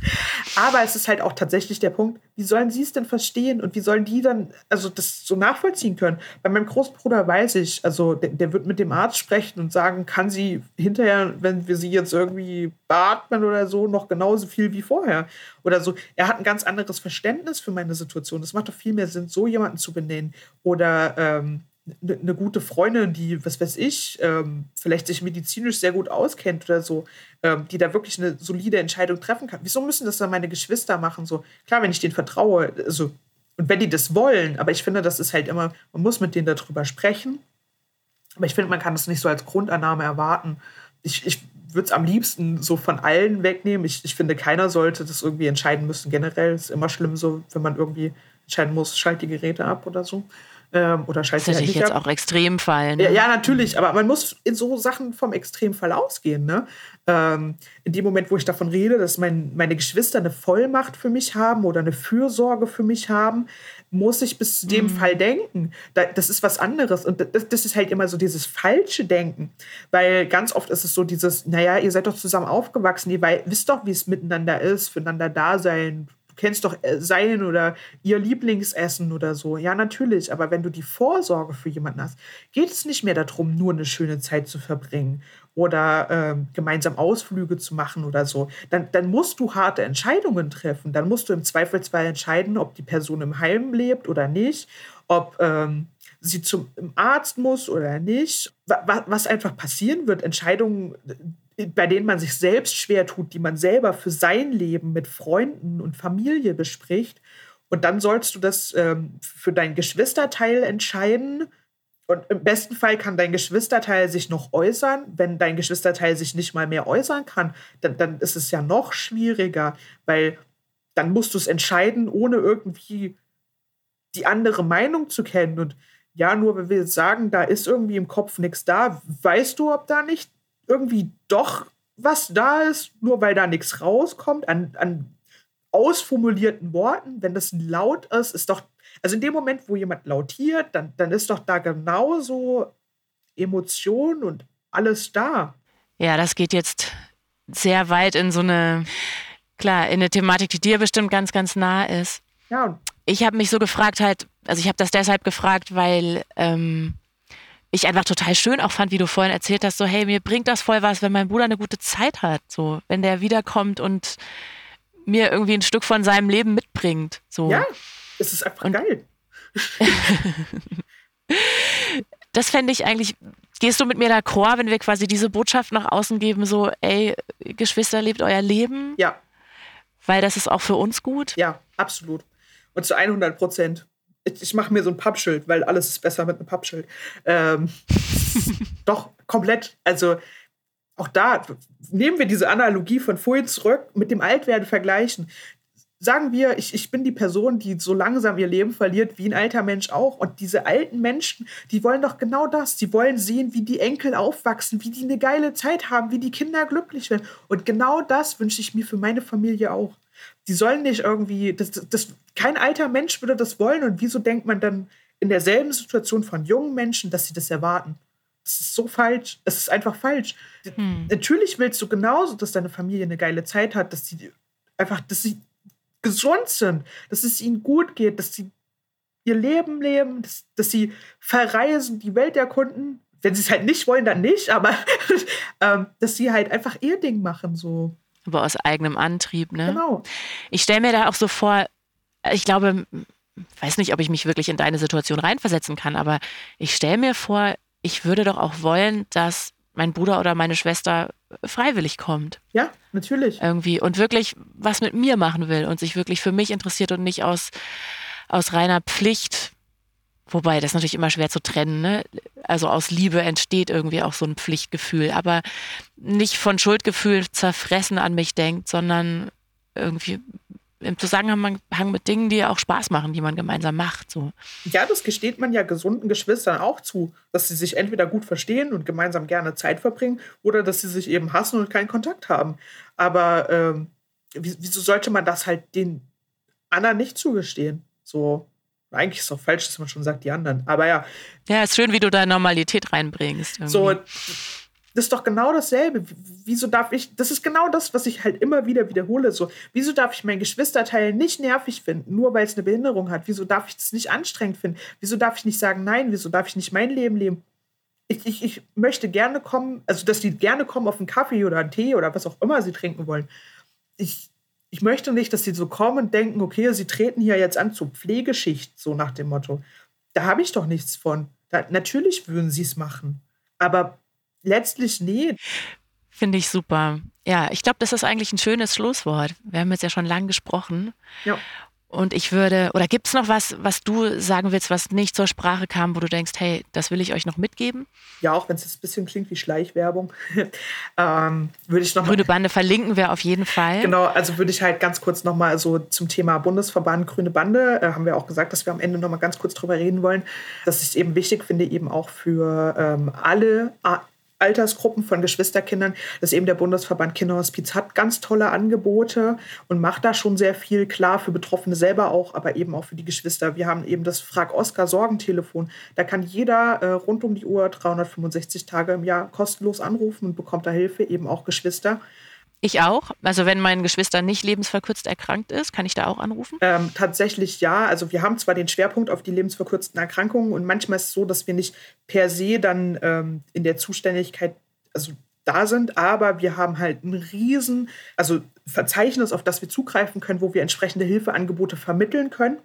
Aber es ist halt auch tatsächlich der Punkt, wie sollen sie es denn verstehen und wie sollen die dann, also das so nachvollziehen können? Bei meinem Großbruder weiß ich, also der, der wird mit dem Arzt sprechen und sagen, kann sie hinterher, wenn wir sie jetzt irgendwie beatmen oder so, noch genauso viel wie vorher oder so. Er hat ein ganz anderes Verständnis für meine Situation. Es macht doch viel mehr Sinn, so jemanden zu benennen oder ähm, eine ne gute Freundin, die, was weiß ich, ähm, vielleicht sich medizinisch sehr gut auskennt oder so, ähm, die da wirklich eine solide Entscheidung treffen kann. Wieso müssen das dann meine Geschwister machen? So, klar, wenn ich denen vertraue, also, und wenn die das wollen, aber ich finde, das ist halt immer, man muss mit denen darüber sprechen. Aber ich finde, man kann das nicht so als Grundannahme erwarten. Ich, ich würde es am liebsten so von allen wegnehmen. Ich, ich finde, keiner sollte das irgendwie entscheiden müssen. Generell ist immer schlimm so, wenn man irgendwie entscheiden muss, schalt die Geräte ab oder so. Ähm, oder schaltet das halt nicht nicht jetzt ab. auch Extremfall. Ne? Ja, ja, natürlich, aber man muss in so Sachen vom Extremfall ausgehen. Ne? Ähm, in dem Moment, wo ich davon rede, dass mein, meine Geschwister eine Vollmacht für mich haben oder eine Fürsorge für mich haben, muss ich bis zu dem Fall denken. Da, das ist was anderes. Und das, das ist halt immer so dieses falsche Denken. Weil ganz oft ist es so dieses, naja, ihr seid doch zusammen aufgewachsen, ihr wisst doch, wie es miteinander ist, füreinander da sein. Du kennst doch äh, sein oder ihr Lieblingsessen oder so. Ja, natürlich. Aber wenn du die Vorsorge für jemanden hast, geht es nicht mehr darum, nur eine schöne Zeit zu verbringen oder ähm, gemeinsam Ausflüge zu machen oder so. Dann, dann musst du harte Entscheidungen treffen. Dann musst du im Zweifelsfall entscheiden, ob die Person im Heim lebt oder nicht, ob ähm, sie zum Arzt muss oder nicht. Wa- wa- Was einfach passieren wird, Entscheidungen, äh, bei denen man sich selbst schwer tut, die man selber für sein Leben mit Freunden und Familie bespricht. Und dann sollst du das ähm, für dein Geschwisterteil entscheiden. Und im besten Fall kann dein Geschwisterteil sich noch äußern. Wenn dein Geschwisterteil sich nicht mal mehr äußern kann, dann, dann ist es ja noch schwieriger, weil dann musst du es entscheiden, ohne irgendwie die andere Meinung zu kennen. Und ja, nur wenn wir jetzt sagen, da ist irgendwie im Kopf nichts da, weißt du, ob da nicht irgendwie doch was da ist, nur weil da nichts rauskommt an, an ausformulierten Worten, wenn das Laut ist, ist doch, also in dem Moment, wo jemand lautiert, dann, dann ist doch da genauso Emotion und alles da. Ja, das geht jetzt sehr weit in so eine, klar, in eine Thematik, die dir bestimmt ganz, ganz nah ist. Ja, Ich habe mich so gefragt halt, also ich habe das deshalb gefragt, weil ähm, ich einfach total schön auch fand, wie du vorhin erzählt hast, so hey, mir bringt das voll was, wenn mein Bruder eine gute Zeit hat, so wenn der wiederkommt und mir irgendwie ein Stück von seinem Leben mitbringt, so. ja, es ist einfach Und- geil. Das fände ich eigentlich, gehst du mit mir d'accord, wenn wir quasi diese Botschaft nach außen geben, so ey, Geschwister, lebt euer Leben, Ja, weil das ist auch für uns gut. ja, absolut. Und zu 100 Prozent. Ich, ich mache mir so ein Pappschild, weil alles ist besser mit einem Pappschild. Ähm, doch, komplett. Also auch da nehmen wir diese Analogie von vorhin zurück mit dem Altwerden vergleichen. Sagen wir, ich, ich bin die Person, die so langsam ihr Leben verliert, wie ein alter Mensch auch. Und diese alten Menschen, die wollen doch genau das. Die wollen sehen, wie die Enkel aufwachsen, wie die eine geile Zeit haben, wie die Kinder glücklich werden. Und genau das wünsche ich mir für meine Familie auch. Die sollen nicht irgendwie, das, das, kein alter Mensch würde das wollen. Und wieso denkt man dann in derselben Situation von jungen Menschen, dass sie das erwarten? Das ist so falsch. Es ist einfach falsch. Natürlich willst du genauso, dass deine Familie eine geile Zeit hat, dass sie einfach, dass sie gesund sind, dass es ihnen gut geht, dass sie ihr Leben leben, dass, dass sie verreisen, die Welt erkunden. Wenn sie es halt nicht wollen, dann nicht, aber ähm, dass sie halt einfach ihr Ding machen, so. Aber aus eigenem Antrieb, ne? Genau. Ich stelle mir da auch so vor, ich glaube, weiß nicht, ob ich mich wirklich in deine Situation reinversetzen kann, aber ich stelle mir vor, ich würde doch auch wollen, dass mein Bruder oder meine Schwester freiwillig kommt Ja, natürlich. irgendwie und wirklich was mit mir machen will und sich wirklich für mich interessiert und nicht aus, aus reiner Pflicht. Wobei das ist natürlich immer schwer zu trennen, ne? Also aus Liebe entsteht irgendwie auch so ein Pflichtgefühl, aber nicht von Schuldgefühl zerfressen an mich denkt, sondern irgendwie im Zusammenhang mit Dingen, die auch Spaß machen, die man gemeinsam macht. So. Ja, das gesteht man ja gesunden Geschwistern auch zu, dass sie sich entweder gut verstehen und gemeinsam gerne Zeit verbringen oder dass sie sich eben hassen und keinen Kontakt haben. Aber ähm, wie- wieso sollte man das halt den anderen nicht zugestehen? So, eigentlich ist es doch falsch, dass man schon sagt, die anderen. Aber ja, Ja, ist schön, wie du da Normalität reinbringst. Irgendwie. so, das ist doch genau dasselbe. Wieso darf ich, das ist genau das, was ich halt immer wieder wiederhole. So, wieso darf ich mein Geschwisterteil nicht nervig finden, nur weil es eine Behinderung hat? Wieso darf ich das nicht anstrengend finden? Wieso darf ich nicht sagen, nein? Wieso darf ich nicht mein Leben leben? Ich, ich, ich möchte gerne kommen, also dass die gerne kommen auf einen Kaffee oder einen Tee oder was auch immer sie trinken wollen. Ich, ich möchte nicht, dass sie so kommen und denken, okay, sie treten hier jetzt an zur Pflegeschicht, so nach dem Motto. Da habe ich doch nichts von. Da, natürlich würden sie es machen. Aber letztlich nee. Finde ich super. Ja, ich glaube, das ist eigentlich ein schönes Schlusswort. Wir haben jetzt ja schon lang gesprochen. Ja. Und ich würde, oder gibt es noch was, was du sagen willst, was nicht zur Sprache kam, wo du denkst, hey, das will ich euch noch mitgeben? Ja, auch wenn es jetzt ein bisschen klingt wie Schleichwerbung, ähm, würde ich noch Grüne Bande verlinken wir auf jeden Fall. Genau, also würde ich halt ganz kurz nochmal so zum Thema Bundesverband Grüne Bande, äh, haben wir auch gesagt, dass wir am Ende nochmal ganz kurz drüber reden wollen, dass ich es eben wichtig finde, eben auch für ähm, alle Altersgruppen von Geschwisterkindern, dass eben der Bundesverband Kinderhospiz hat ganz tolle Angebote und macht da schon sehr viel klar für Betroffene selber auch, aber eben auch für die Geschwister. Wir haben eben das Frag Oscar Sorgentelefon. Da kann jeder äh, rund um die Uhr 365 Tage im Jahr kostenlos anrufen und bekommt da Hilfe, eben auch Geschwister. Ich auch. Also wenn mein Geschwister nicht lebensverkürzt erkrankt ist, kann ich da auch anrufen? Ähm, tatsächlich ja. Also wir haben zwar den Schwerpunkt auf die lebensverkürzten Erkrankungen und manchmal ist es so, dass wir nicht per se dann ähm, in der Zuständigkeit also da sind, aber wir haben halt ein riesen, also Verzeichnis, auf das wir zugreifen können, wo wir entsprechende Hilfeangebote vermitteln können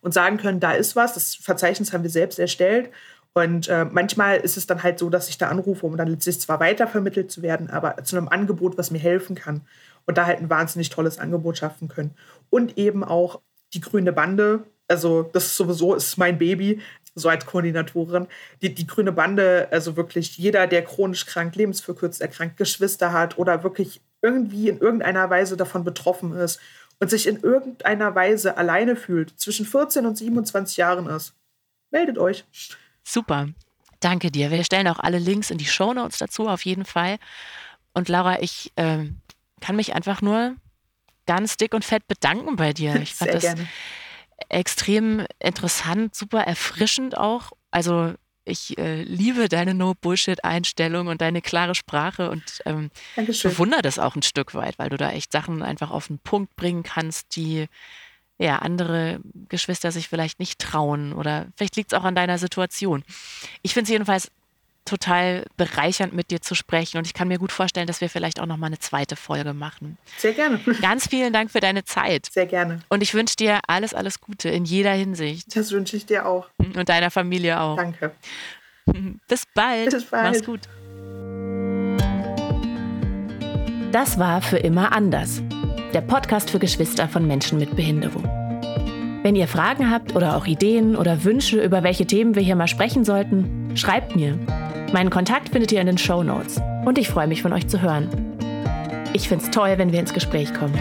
und sagen können, da ist was. Das Verzeichnis haben wir selbst erstellt und äh, manchmal ist es dann halt so, dass ich da anrufe, um dann letztlich zwar weitervermittelt zu werden, aber zu einem Angebot, was mir helfen kann. Und da halt ein wahnsinnig tolles Angebot schaffen können. Und eben auch die grüne Bande, also das ist sowieso ist mein Baby, so als Koordinatorin. Die, die grüne Bande, also wirklich jeder, der chronisch krank, lebensverkürzt erkrankt, Geschwister hat oder wirklich irgendwie in irgendeiner Weise davon betroffen ist und sich in irgendeiner Weise alleine fühlt, zwischen 14 und 27 Jahren ist, meldet euch. Super. Danke dir. Wir stellen auch alle Links in die Show Notes dazu, auf jeden Fall. Und Laura, ich äh, kann mich einfach nur ganz dick und fett bedanken bei dir. Ich fand Sehr das gerne. extrem interessant, super erfrischend auch. Also ich äh, liebe deine No-Bullshit-Einstellung und deine klare Sprache und ähm, bewundere das auch ein Stück weit, weil du da echt Sachen einfach auf den Punkt bringen kannst, die ja, andere Geschwister sich vielleicht nicht trauen oder vielleicht liegt es auch an deiner Situation. Ich finde es jedenfalls total bereichernd, mit dir zu sprechen und ich kann mir gut vorstellen, dass wir vielleicht auch noch mal eine zweite Folge machen. Sehr gerne. Ganz vielen Dank für deine Zeit. Sehr gerne. Und ich wünsche dir alles, alles Gute in jeder Hinsicht. Das wünsche ich dir auch. Und deiner Familie auch. Danke. Bis bald. Bis bald. Mach's gut. Das war für immer anders der Podcast für Geschwister von Menschen mit Behinderung. Wenn ihr Fragen habt oder auch Ideen oder Wünsche, über welche Themen wir hier mal sprechen sollten, schreibt mir. Meinen Kontakt findet ihr in den Show Notes. Und ich freue mich von euch zu hören. Ich finde es toll, wenn wir ins Gespräch kommen.